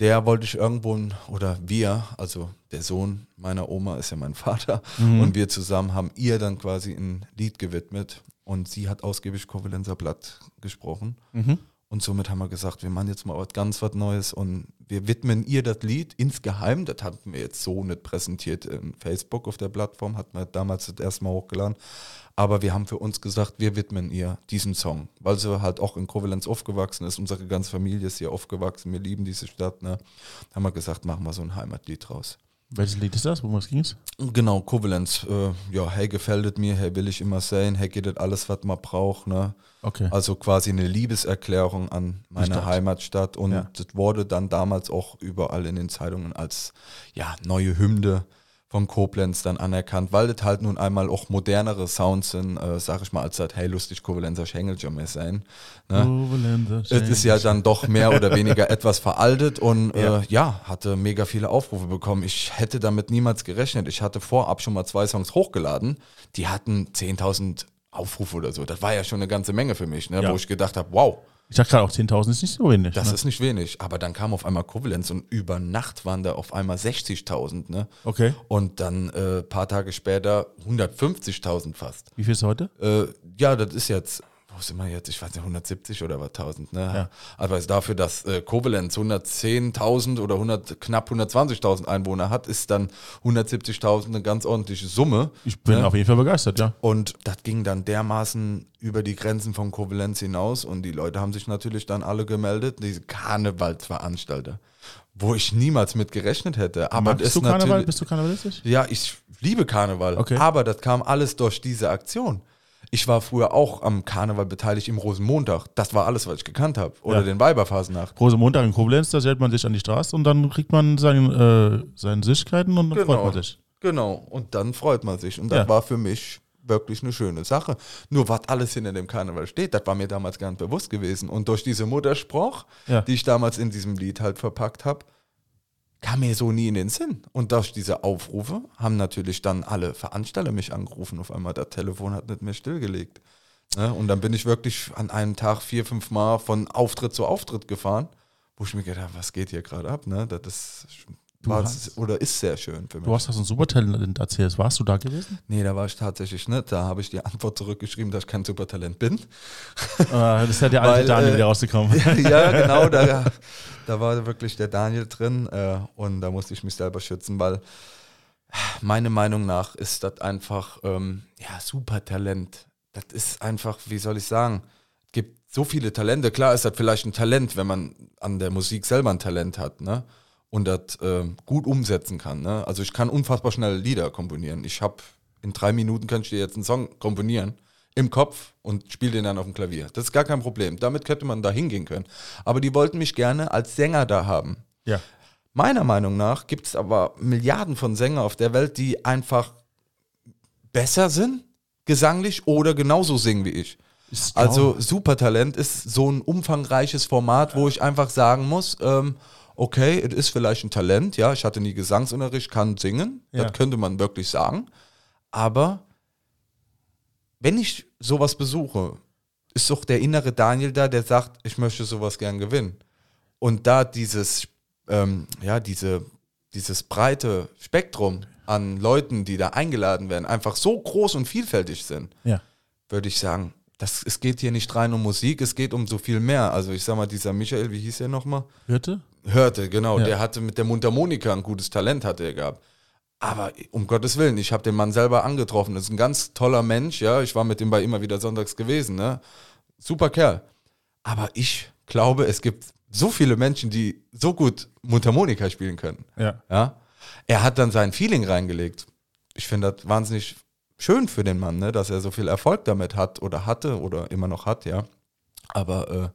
Der wollte ich irgendwo, oder wir, also der Sohn meiner Oma ist ja mein Vater, und wir zusammen haben ihr dann quasi ein Lied gewidmet und sie hat ausgiebig Kovalenzer Blatt gesprochen. Mhm. Und somit haben wir gesagt, wir machen jetzt mal was ganz was Neues und wir widmen ihr das Lied insgeheim. Das hatten wir jetzt so nicht präsentiert in Facebook auf der Plattform, hatten wir damals das erste Mal hochgeladen. Aber wir haben für uns gesagt, wir widmen ihr diesen Song, weil sie halt auch in Koblenz aufgewachsen ist. Unsere ganze Familie ist hier aufgewachsen. Wir lieben diese Stadt. Ne? Haben wir gesagt, machen wir so ein Heimatlied draus. Welches Lied ist das? Worum es ging es? Genau, Koblenz. Äh, ja, hey, gefällt es mir, hey, will ich immer sein, hey, geht das alles, was man braucht. Ne? Okay. Also quasi eine Liebeserklärung an meine Stadt. Heimatstadt. Und Ja. das wurde dann damals auch überall in den Zeitungen als ja, neue Hymne von Koblenz dann anerkannt, weil das halt nun einmal auch modernere Sounds sind, äh, sag ich mal, als das Hey lustig Koblenzer Schengelchen mehr sein. Ne? Koblenzer Es ist ja dann doch mehr oder weniger etwas veraltet und ja. Äh, ja, hatte mega viele Aufrufe bekommen. Ich hätte damit niemals gerechnet. Ich hatte vorab schon mal zwei Songs hochgeladen, die hatten 10.000 Aufrufe oder so. Das war ja schon eine ganze Menge für mich, ne? Ja. wo ich gedacht habe, wow, Ich dachte gerade auch 10.000 ist nicht so wenig. das ne? ist nicht wenig. Aber dann kam auf einmal Koblenz und über Nacht waren da auf einmal 60.000. Ne? Okay. Und dann äh, paar Tage später 150.000 fast. Wie viel ist heute? Äh, ja, das ist jetzt, wo sind wir jetzt? Ich weiß nicht, 170 oder was 1000, ne? Ja. Aber es dafür, dass äh, Koblenz 110.000 oder 100, knapp 120.000 Einwohner hat, ist dann 170.000 eine ganz ordentliche Summe. Ich bin ne? auf jeden Fall begeistert, ja. Und das ging dann dermaßen über die Grenzen von Koblenz hinaus und die Leute haben sich natürlich dann alle gemeldet, diese Karnevalsveranstalter, wo ich niemals mit gerechnet hätte. Aber Magst du ist Karneval? Bist du karnevalistisch? ja, ich liebe Karneval, Okay. aber das kam alles durch diese Aktion. Ich war früher auch am Karneval beteiligt im Rosenmontag. Das war alles, was ich gekannt habe. Oder Ja. den Weiberphasenacht. Große Montag in Koblenz, da stellt man sich an die Straße und dann kriegt man sein, äh, seine Süßigkeiten und dann Genau. freut man sich. Genau. Und dann freut man sich. Und das Ja. war für mich wirklich eine schöne Sache. Nur was alles hinter dem Karneval steht, das war mir damals gar nicht bewusst gewesen. Und durch diese Mutterspruch, Ja. die ich damals in diesem Lied halt verpackt habe, kam mir so nie in den Sinn. Und durch diese Aufrufe haben natürlich dann alle Veranstalter mich angerufen. Auf einmal, das Telefon hat nicht mehr stillgelegt. Ne? Und dann bin ich wirklich an einem Tag vier, fünf Mal von Auftritt zu Auftritt gefahren, wo ich mir gedacht habe, was geht hier gerade ab? Ne? Das ist, hast- oder ist sehr schön für mich. Du hast das ein Supertalent erzählt. Warst du da gewesen? Nee, da war ich tatsächlich nicht. Da habe ich die Antwort zurückgeschrieben, dass ich kein Supertalent bin. Ah, das ist ja der alte Weil, Daniel äh, wieder rausgekommen. ja, genau, da, da war wirklich der Daniel drin äh, und da musste ich mich selber schützen, weil meiner Meinung nach ist das einfach, ähm, ja, Supertalent. Das ist einfach, wie soll ich sagen, gibt so viele Talente. Klar ist das vielleicht ein Talent, wenn man an der Musik selber ein Talent hat, ne? Und das äh, gut umsetzen kann. Ne? Also ich kann unfassbar schnell Lieder komponieren. Ich habe in drei Minuten kann ich dir jetzt einen Song komponieren im Kopf und spiele den dann auf dem Klavier. Das ist gar kein Problem. Damit könnte man da hingehen können. Aber die wollten mich gerne als Sänger da haben. ja. Meiner Meinung nach gibt es aber Milliarden von Sängern auf der Welt, die einfach besser sind, gesanglich oder genauso singen wie ich. Also Supertalent ist so ein umfangreiches Format, wo ich einfach sagen muss, ähm, okay, es ist vielleicht ein Talent, ja, ich hatte nie Gesangsunterricht, kann singen, Ja. das könnte man wirklich sagen, aber wenn ich sowas besuche, ist doch der innere Daniel da, der sagt, ich möchte sowas gern gewinnen. Und da dieses, ähm, ja, diese, dieses breite Spektrum an Leuten, die da eingeladen werden, einfach so groß und vielfältig sind, ja. würde ich sagen, das, es geht hier nicht rein um Musik, es geht um so viel mehr. Also ich sag mal, dieser Michael, wie hieß er nochmal? Hörte? Hörte, genau, Ja. der hatte mit der Mundharmonika ein gutes Talent, hatte er gehabt. Aber um Gottes Willen, ich habe den Mann selber angetroffen. Das ist ein ganz toller Mensch, ja. Ich war mit dem bei immer wieder sonntags gewesen, ne? Super Kerl. Aber ich glaube, es gibt so viele Menschen, die so gut Mundharmonika spielen können. Ja. Ja. Er hat dann sein Feeling reingelegt. Ich finde das wahnsinnig schön für den Mann, ne, dass er so viel Erfolg damit hat oder hatte oder immer noch hat, ja. Aber äh,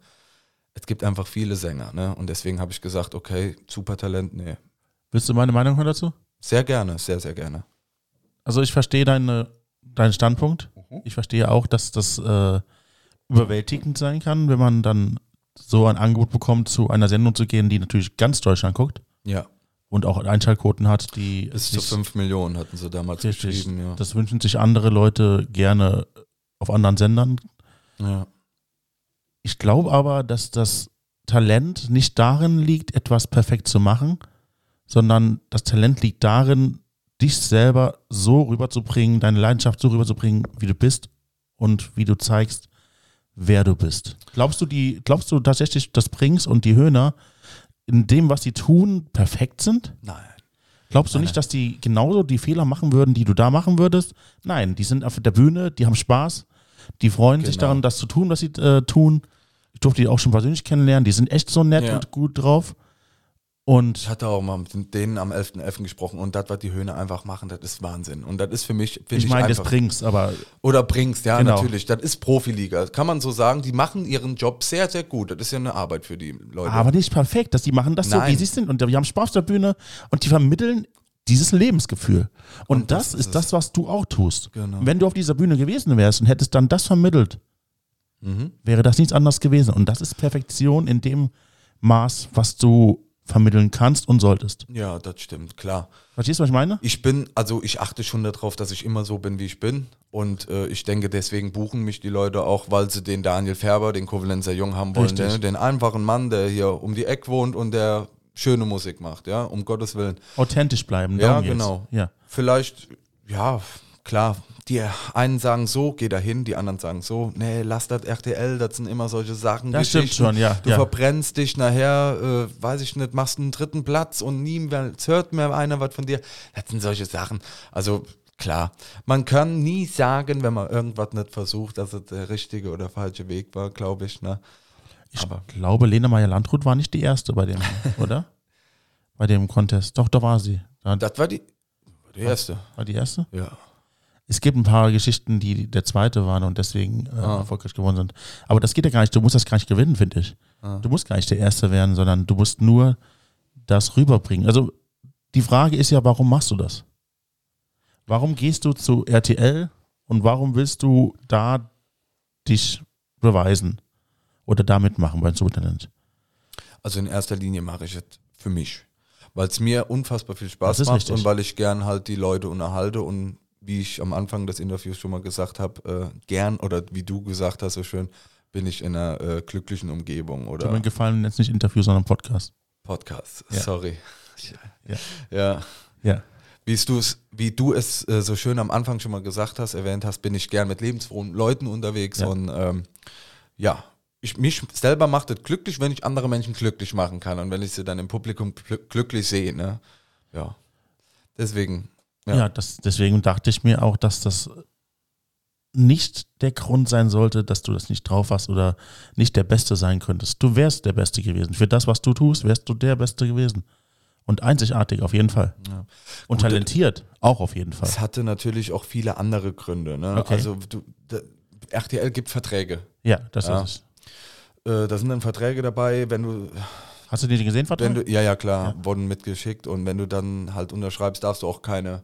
es gibt einfach viele Sänger, ne? Und deswegen habe ich gesagt, okay, Supertalent, nee. Willst du meine Meinung hören dazu? Sehr gerne, sehr, sehr gerne. Also ich verstehe deine, deinen Standpunkt. Ich verstehe auch, dass das äh, überwältigend sein kann, wenn man dann so ein Angebot bekommt, zu einer Sendung zu gehen, die natürlich ganz Deutschland guckt Ja. und auch Einschaltquoten hat, die Bis zu sich- 5 Millionen hatten sie damals richtig, geschrieben, ja. das wünschen sich andere Leute gerne auf anderen Sendern. ja. Ich glaube aber, dass das Talent nicht darin liegt, etwas perfekt zu machen, sondern das Talent liegt darin, dich selber so rüberzubringen, deine Leidenschaft so rüberzubringen, wie du bist und wie du zeigst, wer du bist. Glaubst du, die, glaubst du tatsächlich, dass Brings und die Höhner in dem, was sie tun, perfekt sind? Nein. Glaubst du Nein, nicht, dass die genauso die Fehler machen würden, die du da machen würdest? Nein, die sind auf der Bühne, die haben Spaß, die freuen sich Genau. daran, das zu tun, was sie äh, tun. Ich durfte die auch schon persönlich kennenlernen, die sind echt so nett Ja. und gut drauf. Und Ich hatte auch mal mit denen am 11.11. gesprochen und das, was die Höhne einfach machen, das ist Wahnsinn. Und das ist für mich, finde ich ich, meine, das bringst, aber Oder bringst, ja, Genau. natürlich. Das ist Profiliga. Kann man so sagen, die machen ihren Job sehr, sehr gut. Das ist ja eine Arbeit für die Leute. aber nicht perfekt, dass die machen das so, Nein. wie sie sind und die haben Spaß auf der Bühne und die vermitteln dieses Lebensgefühl. Und, Und das, das ist das, was du auch tust. Genau. Wenn du auf dieser Bühne gewesen wärst und hättest dann das vermittelt, Mhm. wäre das nichts anderes gewesen. Und das ist Perfektion in dem Maß, was du vermitteln kannst und solltest. Ja, das stimmt, klar. Verstehst du, was ich meine? Ich bin, also ich achte schon darauf, dass ich immer so bin, wie ich bin. Und äh, ich denke, deswegen buchen mich die Leute auch, weil sie den Daniel Färber, den Kovalenzer Jung haben wollen. Richtig. Ne? Den einfachen Mann, der hier um die Ecke wohnt und der schöne Musik macht, ja, um Gottes Willen. Authentisch bleiben. Ja, genau. Ja. Vielleicht, ja, klar, die einen sagen so, geh da hin, die anderen sagen so, nee, lass das RTL, das sind immer solche Sachen. Das stimmt Geschichten. schon, ja, Du ja. verbrennst dich nachher, äh, weiß ich nicht, machst einen dritten Platz und nie mehr, es hört mehr einer was von dir. Das sind solche Sachen. Also, klar, man kann nie sagen, wenn man irgendwas nicht versucht, dass es der richtige oder falsche Weg war, glaube ich. Ne? Ich Aber- glaube, Lena Meyer-Landrut war nicht die erste bei dem, oder? Bei dem Contest. Doch, da war sie. Da Das war die, die erste. war die erste. Ja. Es gibt ein paar Geschichten, die der zweite waren und deswegen äh, Ah. erfolgreich geworden sind. Aber das geht ja gar nicht. Du musst das gar nicht gewinnen, finde ich. Ah. Du musst gar nicht der Erste werden, sondern du musst nur das rüberbringen. Also die Frage ist ja, warum machst du das? Warum gehst du zu RTL und warum willst du da dich beweisen oder da mitmachen beim Supertalent? Also in erster Linie mache ich es für mich, weil es mir unfassbar viel Spaß macht richtig. und weil ich gern halt die Leute unterhalte und wie ich am Anfang des Interviews schon mal gesagt habe, äh, gern oder wie du gesagt hast so schön, bin ich in einer äh, glücklichen Umgebung Tut oder mir gefallen, jetzt nicht Interview, sondern Podcast. Podcast. Ja. Sorry. Ja. ja. Ja. Wie du es, wie du es äh, so schön am Anfang schon mal gesagt hast, erwähnt hast, bin ich gern mit lebensfrohen Leuten unterwegs Ja. und ähm, ja, ich, mich selber macht es glücklich, wenn ich andere Menschen glücklich machen kann und wenn ich sie dann im Publikum gl- glücklich sehe. Ne? Ja, deswegen. Ja, Ja. das, deswegen dachte ich mir auch, dass das nicht der Grund sein sollte, dass du das nicht drauf hast oder nicht der Beste sein könntest. Du wärst der Beste gewesen. Für das, was du tust, wärst du der Beste gewesen. Und einzigartig auf jeden Fall. Ja. Und Gut, talentiert auch auf jeden Fall. Es hatte natürlich auch viele andere Gründe. Ne? Okay. Also du, RTL gibt Verträge. Ja, das Ja. ist es. Äh, da sind dann Verträge dabei, wenn du Hast du die gesehen? Wenn du, ja, ja, klar, wurden mitgeschickt und wenn du dann halt unterschreibst, darfst du auch keine, ja,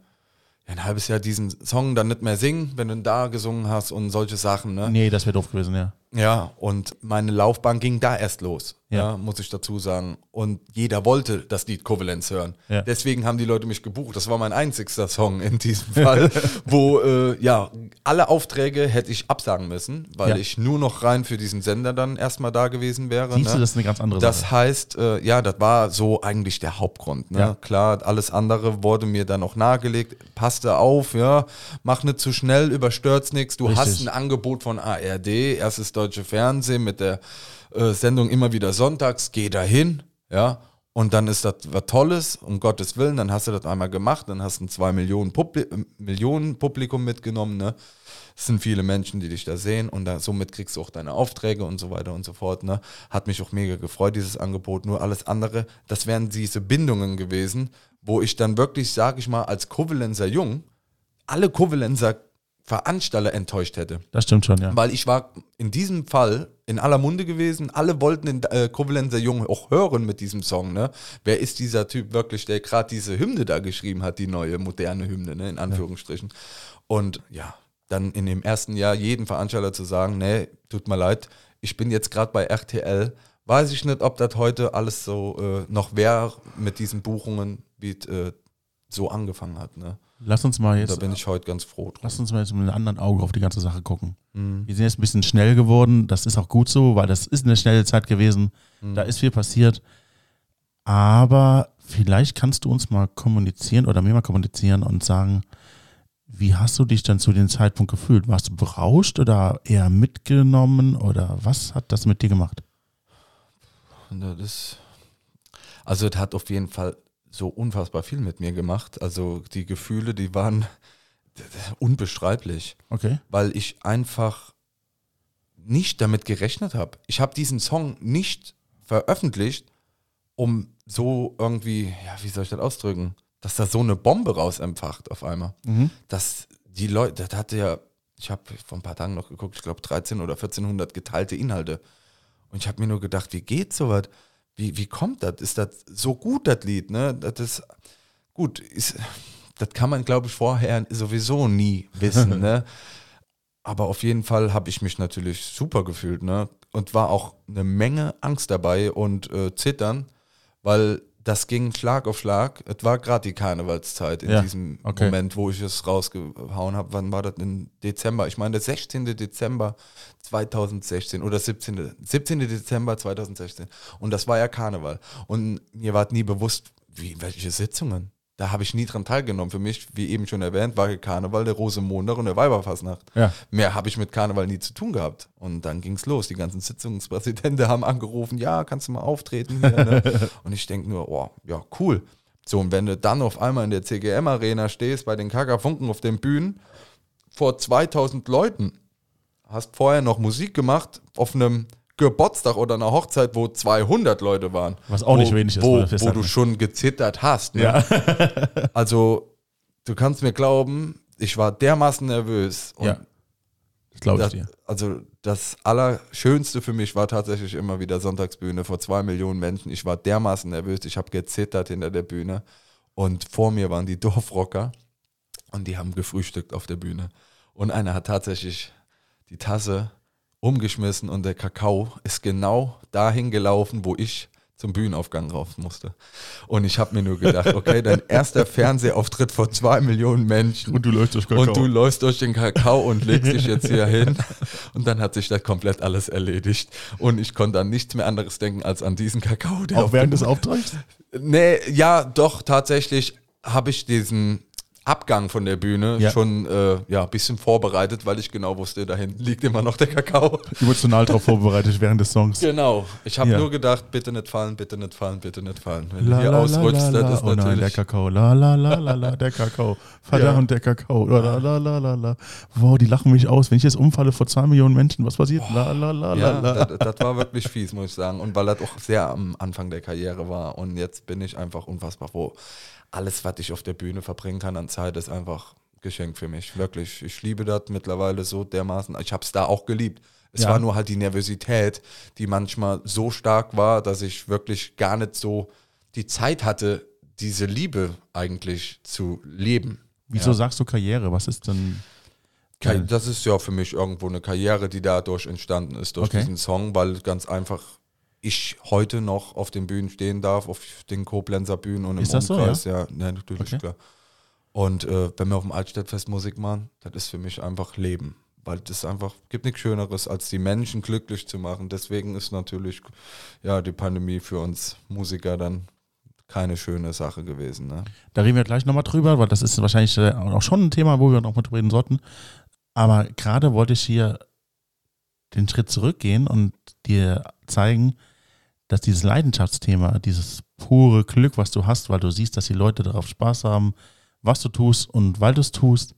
ein halbes Jahr diesen Song dann nicht mehr singen, wenn du ihn da gesungen hast und solche Sachen, ne? Nee, das wäre doof gewesen, ja. Ja, und meine Laufbahn ging da erst los, Ja. ja. muss ich dazu sagen. Und jeder wollte das Lied Kovalenz hören. Ja. Deswegen haben die Leute mich gebucht. Das war mein einzigster Song in diesem Fall, wo äh, ja alle Aufträge hätte ich absagen müssen, weil ich nur noch rein für diesen Sender dann erstmal da gewesen wäre. Siehst ne? du, das ist eine ganz andere Das Sache. heißt, äh, ja, das war so eigentlich der Hauptgrund. Ne? Ja. Klar, alles andere wurde mir dann auch nahegelegt. Passte auf, ja, mach nicht zu schnell, überstürzt nichts. Du Richtig. hast ein Angebot von ARD, erstes deutsche Fernsehen mit der äh, Sendung immer wieder sonntags, geh dahin, ja. Und dann ist das was Tolles, um Gottes Willen, dann hast du das einmal gemacht, dann hast du ein 2 Millionen, Publi äh, Millionen Publikum mitgenommen, ne? Es sind viele Menschen, die dich da sehen und da, somit kriegst du auch deine Aufträge und so weiter und so fort. Ne? Hat mich auch mega gefreut, dieses Angebot. Nur alles andere, das wären diese Bindungen gewesen, wo ich dann wirklich, sag ich mal, als Kovalenzer Jung alle Kovalenzer Veranstalter enttäuscht hätte. Das stimmt schon, ja. Weil ich war in diesem Fall in aller Munde gewesen. Alle wollten den äh, Kovalenzer Jungen auch hören mit diesem Song. Ne? Wer ist dieser Typ wirklich, der gerade diese Hymne da geschrieben hat, die neue moderne Hymne, ne? in Anführungsstrichen. Und ja, dann in dem ersten Jahr jeden Veranstalter zu sagen, nee, tut mir leid, ich bin jetzt gerade bei RTL. Weiß ich nicht, ob das heute alles so äh, noch wäre mit diesen Buchungen, wie es äh, so angefangen hat. Ne? Lass uns mal Da jetzt bin ich heute ganz froh drum. Lass uns mal jetzt mit einem anderen Auge auf die ganze Sache gucken. Mhm. Wir sind jetzt ein bisschen schnell geworden. Das ist auch gut so, weil das ist eine schnelle Zeit gewesen. Mhm. Da ist viel passiert. Aber vielleicht kannst du uns mal kommunizieren oder mir mal kommunizieren und sagen, wie hast du dich dann zu dem Zeitpunkt gefühlt? Warst du berauscht oder eher mitgenommen oder was hat das mit dir gemacht? Das also es hat auf jeden Fall so unfassbar viel mit mir gemacht. Also die Gefühle, die waren unbeschreiblich, Okay. weil ich einfach nicht damit gerechnet habe. Ich habe diesen Song nicht veröffentlicht, um so irgendwie, ja, wie soll ich das ausdrücken, dass da so eine Bombe raus empfacht auf einmal. Mhm. Dass die Leute, das hatte ja, ich habe vor ein paar Tagen noch geguckt, ich glaube 13 oder 1400 geteilte Inhalte. Und ich habe mir nur gedacht, wie geht sowas? Wie, wie kommt das? Ist das so gut, das Lied? Ne? Das ist gut, ist, das kann man, glaube ich, vorher sowieso nie wissen. ne? Aber auf jeden Fall habe ich mich natürlich super gefühlt, ne? Und war auch eine Menge Angst dabei und äh, Zittern, weil das ging Schlag auf Schlag. Es war gerade die Karnevalszeit in Ja, diesem okay. Moment, wo ich es rausgehauen habe. Wann war das? Im Dezember. Ich meine, der 16. Dezember 2016 oder 17. 17. Dezember 2016. Und das war ja Karneval. Und mir war nie bewusst, wie, welche Sitzungen. Da habe ich nie dran teilgenommen. Für mich, wie eben schon erwähnt, war Karneval der Rosenmontag und der Weiberfassnacht. Ja. Mehr habe ich mit Karneval nie zu tun gehabt. Und dann ging es los. Die ganzen Sitzungspräsidenten haben angerufen, ja, kannst du mal auftreten hier. Ne? und ich denke nur, oh, ja, cool. So, und wenn du dann auf einmal in der CGM-Arena stehst, bei den Kakafunken auf den Bühnen, vor 2000 Leuten, hast vorher noch Musik gemacht auf einem Geburtstag oder einer Hochzeit, wo 200 Leute waren. Was auch wo, nicht wenig ist, Wo, wo festhalten. du schon gezittert hast. Ne? Ja. Also, du kannst mir glauben, ich war dermaßen nervös. Ja, das glaube ich das, dir. also das Allerschönste für mich war tatsächlich immer wieder Sonntagsbühne vor zwei Millionen Menschen. Ich war dermaßen nervös, ich habe gezittert hinter der Bühne. Und vor mir waren die Dorfrocker und die haben gefrühstückt auf der Bühne. Und einer hat tatsächlich die Tasse umgeschmissen und der Kakao ist genau dahin gelaufen, wo ich zum Bühnenaufgang rauf musste. Und ich habe mir nur gedacht, okay, dein erster Fernsehauftritt vor zwei Millionen Menschen. Und du läufst durch Und du läufst durch den Kakao und legst dich jetzt hier hin. Und dann hat sich das komplett alles erledigt. Und ich konnte an nichts mehr anderes denken als an diesen Kakao. Der Auch während des Auftrags? Nee, ja, doch, tatsächlich habe ich diesen Abgang von der Bühne Ja. schon äh, ja, ein bisschen vorbereitet, weil ich genau wusste, da hinten liegt immer noch der Kakao. Emotional darauf vorbereitet während des Songs. Genau. Ich habe Ja. nur gedacht, bitte nicht fallen, bitte nicht fallen, bitte nicht fallen. Wenn La, du hier la, ausrutschst, la, das la. ist Oh nein, der natürlich... Kakao. La la la la la, der Kakao. Verdammt, Ja. der Kakao. La la la la la. Wow, die lachen mich aus. Wenn ich jetzt umfalle vor zwei Millionen Menschen, was passiert? La la la la ja, la. das, das war wirklich fies, muss ich sagen. Und weil das auch sehr am Anfang der Karriere war. Und jetzt bin ich einfach unfassbar froh. Alles, was ich auf der Bühne verbringen kann an Zeit, ist einfach Geschenk für mich. Wirklich. Ich liebe das mittlerweile so dermaßen. Ich habe es da auch geliebt. Es Ja. war nur halt die Nervosität, die manchmal so stark war, dass ich wirklich gar nicht so die Zeit hatte, diese Liebe eigentlich zu leben. Wieso Ja. sagst du Karriere? Was ist denn. Ka- Das ist ja für mich irgendwo eine Karriere, die dadurch entstanden ist, durch Okay. diesen Song, weil ganz einfach ich heute noch auf den Bühnen stehen darf, auf den Koblenzer Bühnen und im Ist das so, Umkreis. ja? ja, natürlich, Okay. klar. Und äh, wenn wir auf dem Altstadtfest Musik machen, das ist für mich einfach Leben. Weil es einfach gibt nichts Schöneres, als die Menschen glücklich zu machen. Deswegen ist natürlich ja die Pandemie für uns Musiker dann keine schöne Sache gewesen. Ne? Da reden wir gleich nochmal drüber, weil das ist wahrscheinlich äh, auch schon ein Thema, wo wir nochmal drüber reden sollten. Aber gerade wollte ich hier den Schritt zurückgehen und dir zeigen, dass dieses Leidenschaftsthema, dieses pure Glück, was du hast, weil du siehst, dass die Leute darauf Spaß haben, was du tust und weil du es tust,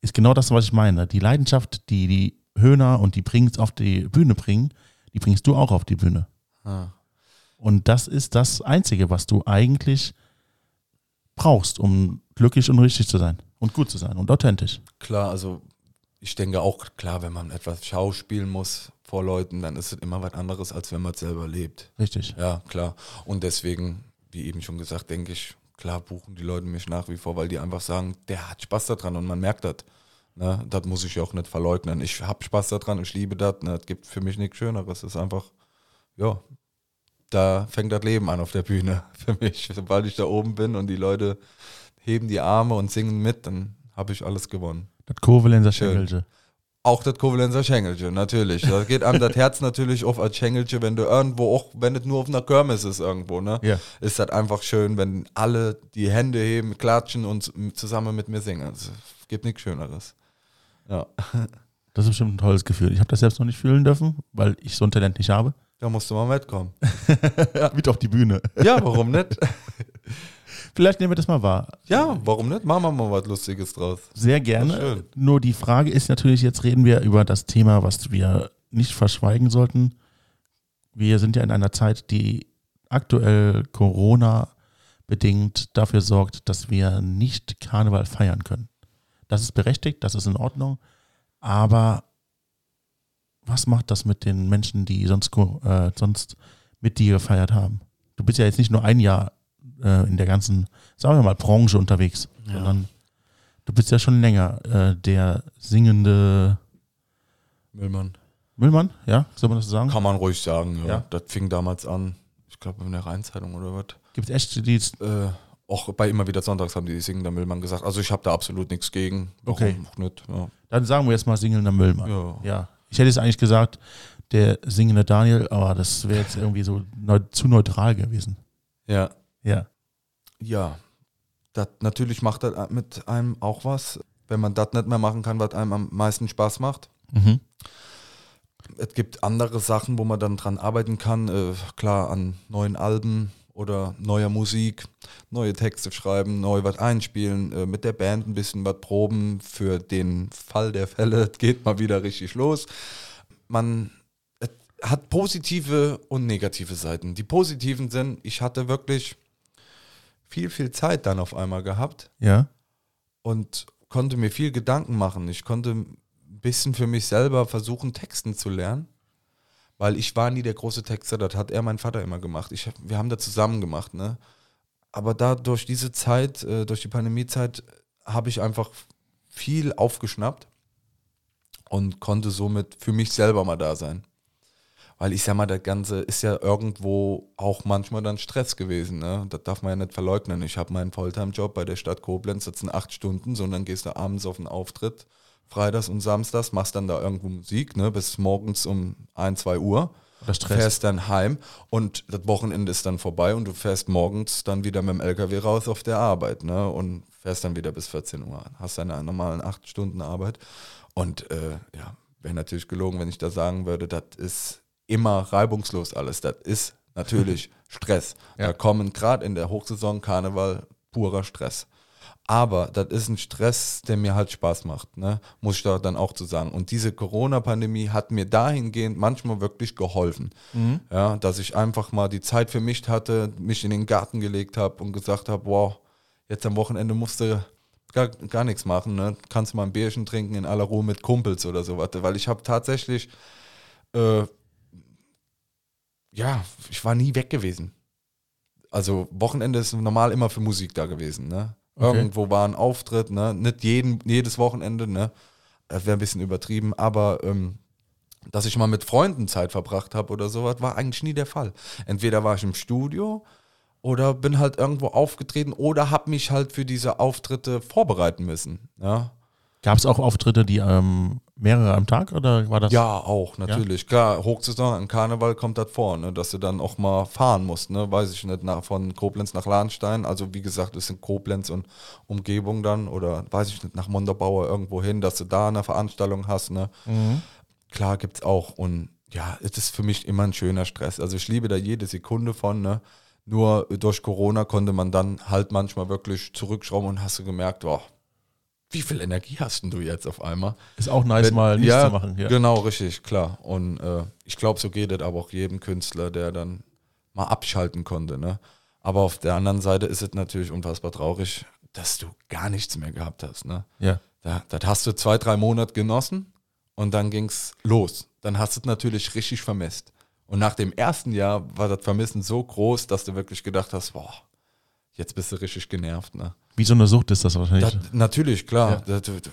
ist genau das, was ich meine. Die Leidenschaft, die die Höhner und die Brings auf die Bühne bringen, die bringst du auch auf die Bühne. Ah. Und das ist das Einzige, was du eigentlich brauchst, um glücklich und richtig zu sein und gut zu sein und authentisch. Klar, also ich denke auch, klar, wenn man etwas schauspielen muss vor Leuten, dann ist es immer was anderes, als wenn man es selber lebt. Richtig. Ja, klar. Und deswegen, wie eben schon gesagt, denke ich, klar buchen die Leute mich nach wie vor, weil die einfach sagen, der hat Spaß daran und man merkt das. Ne? Das muss ich auch nicht verleugnen. Ich habe Spaß daran, ich liebe das. Ne? Es gibt für mich nichts Schöneres. Es ist einfach, ja, da fängt das Leben an auf der Bühne für mich. Sobald ich da oben bin und die Leute heben die Arme und singen mit, dann habe ich alles gewonnen. Das Kovalenzer Schön. Schengelche. Auch das Kovalenzer Schengelche, natürlich. Da geht einem das Herz natürlich auf als Schengelche, wenn du irgendwo, auch wenn es nur auf einer Kirmes ist irgendwo, ne? Ja. Ist das einfach schön, wenn alle die Hände heben, klatschen und zusammen mit mir singen. Es gibt nichts Schöneres. Ja, Das ist bestimmt ein tolles Gefühl. Ich habe das selbst noch nicht fühlen dürfen, weil ich so ein Talent nicht habe. da musst du mal mitkommen. Mit auf die Bühne. Ja, warum nicht? Vielleicht nehmen wir das mal wahr. Ja, warum nicht? Machen wir mal was Lustiges draus. Sehr gerne. schön. Nur die Frage ist natürlich, jetzt reden wir über das Thema, was wir nicht verschweigen sollten. Wir sind ja in einer Zeit, die aktuell Corona bedingt dafür sorgt, dass wir nicht Karneval feiern können. Das ist berechtigt, das ist in Ordnung. Aber was macht das mit den Menschen, die sonst, äh, sonst mit dir gefeiert haben? Du bist ja jetzt nicht nur ein Jahr äh, in der ganzen, sagen wir mal, Branche unterwegs, Ja. sondern du bist ja schon länger äh, der singende Müllmann. Müllmann, ja, soll man das so sagen? Kann man ruhig sagen, ja. Ja. Das fing damals an, ich glaube in der Rheinzeitung oder was. Gibt es echt die, Äh, auch bei immer wieder Sonntags haben die singender Müllmann gesagt. Also ich habe da absolut nichts gegen. Warum Okay. auch nicht? Ja. dann sagen wir jetzt mal singender Müllmann. Ja. Ja, ich hätte jetzt eigentlich gesagt, der singende Daniel, aber das wäre jetzt irgendwie so neu, zu neutral gewesen. ja. Ja. Ja, das natürlich macht das mit einem auch was, wenn man das nicht mehr machen kann, was einem am meisten Spaß macht. Mhm. Es gibt andere Sachen, wo man dann dran arbeiten kann, äh, klar an neuen Alben oder neuer Musik, neue Texte schreiben, neu was einspielen, äh, mit der Band ein bisschen was proben für den Fall der Fälle, es geht mal wieder richtig los. Man hat positive und negative Seiten. Die positiven sind, ich hatte wirklich viel, viel Zeit dann auf einmal gehabt Ja. und konnte mir viel Gedanken machen. Ich konnte ein bisschen für mich selber versuchen, Texten zu lernen. Weil ich war nie der große Texter, das hat er mein Vater immer gemacht. Ich, wir haben da zusammen gemacht, ne? Aber da durch diese Zeit, äh, durch die Pandemiezeit, habe ich einfach viel aufgeschnappt und konnte somit für mich selber mal da sein. Weil ich sag mal, das Ganze ist ja irgendwo auch manchmal dann Stress gewesen. Ne? Das darf man ja nicht verleugnen. Ich habe meinen Volltime-Job bei der Stadt Koblenz, das sind acht Stunden, sondern gehst du abends auf einen Auftritt, freitags und samstags, machst dann da irgendwo Musik, ne, bis morgens um ein, zwei Uhr. Oder Stress. Fährst dann heim und das Wochenende ist dann vorbei und du fährst morgens dann wieder mit dem LKW raus auf der Arbeit, ne? Und fährst dann wieder bis 14 Uhr. Hast deine normalen acht Stunden Arbeit. Und äh, ja, wäre natürlich gelogen, wenn ich da sagen würde, das ist immer reibungslos alles. Das ist natürlich Stress. Ja. Da kommen gerade in der Hochsaison Karneval purer Stress. Aber das ist ein Stress, der mir halt Spaß macht, ne? muss ich da dann auch zu sagen. Und diese Corona-Pandemie hat mir dahingehend manchmal wirklich geholfen, ja, dass ich einfach mal die Zeit für mich hatte, mich in den Garten gelegt habe und gesagt habe, wow, jetzt am Wochenende musst du gar, gar nichts machen, ne? kannst mal ein Bierchen trinken in aller Ruhe mit Kumpels oder sowas, weil ich habe tatsächlich, äh, ja, ich war nie weg gewesen. Also Wochenende ist normal immer für Musik da gewesen, ne? Okay. Irgendwo war ein Auftritt, ne? Nicht jeden, jedes Wochenende, ne? Das wäre ein bisschen übertrieben, aber ähm, dass ich mal mit Freunden Zeit verbracht habe oder sowas, war eigentlich nie der Fall. Entweder war ich im Studio oder bin halt irgendwo aufgetreten oder habe mich halt für diese Auftritte vorbereiten müssen. Ja, Gab es auch Auftritte, die ähm, mehrere am Tag oder war das? ja auch, natürlich. Klar, Hochsaison, an Karneval kommt das vor, ne, dass du dann auch mal fahren musst, ne, weiß ich nicht, nach, von Koblenz nach Lahnstein. Also wie gesagt, es sind Koblenz und Umgebung dann oder weiß ich nicht, nach Montabaur irgendwo hin, dass du da eine Veranstaltung hast. Ne. Mhm. Klar gibt's auch und ja, es ist für mich immer ein schöner Stress. Also ich liebe da jede Sekunde von, ne. Nur durch Corona konnte man dann halt manchmal wirklich zurückschrauben und hast du gemerkt, oh, wie viel Energie hast denn du jetzt auf einmal? Ist auch nice, Wenn- mal nichts ja, zu machen. Ja. Genau, richtig, klar. Und äh, ich glaube, so geht es aber auch jedem Künstler, der dann mal abschalten konnte. Ne? Aber auf der anderen Seite ist es natürlich unfassbar traurig, dass du gar nichts mehr gehabt hast. Ne? ja. Da, das hast du zwei, drei Monate genossen und dann ging's los. Dann hast du es natürlich richtig vermisst. Und nach dem ersten Jahr war das Vermissen so groß, dass du wirklich gedacht hast, boah, jetzt bist du richtig genervt. Ne? Wie so eine Sucht ist das wahrscheinlich. Das, natürlich, klar. Das, du, du-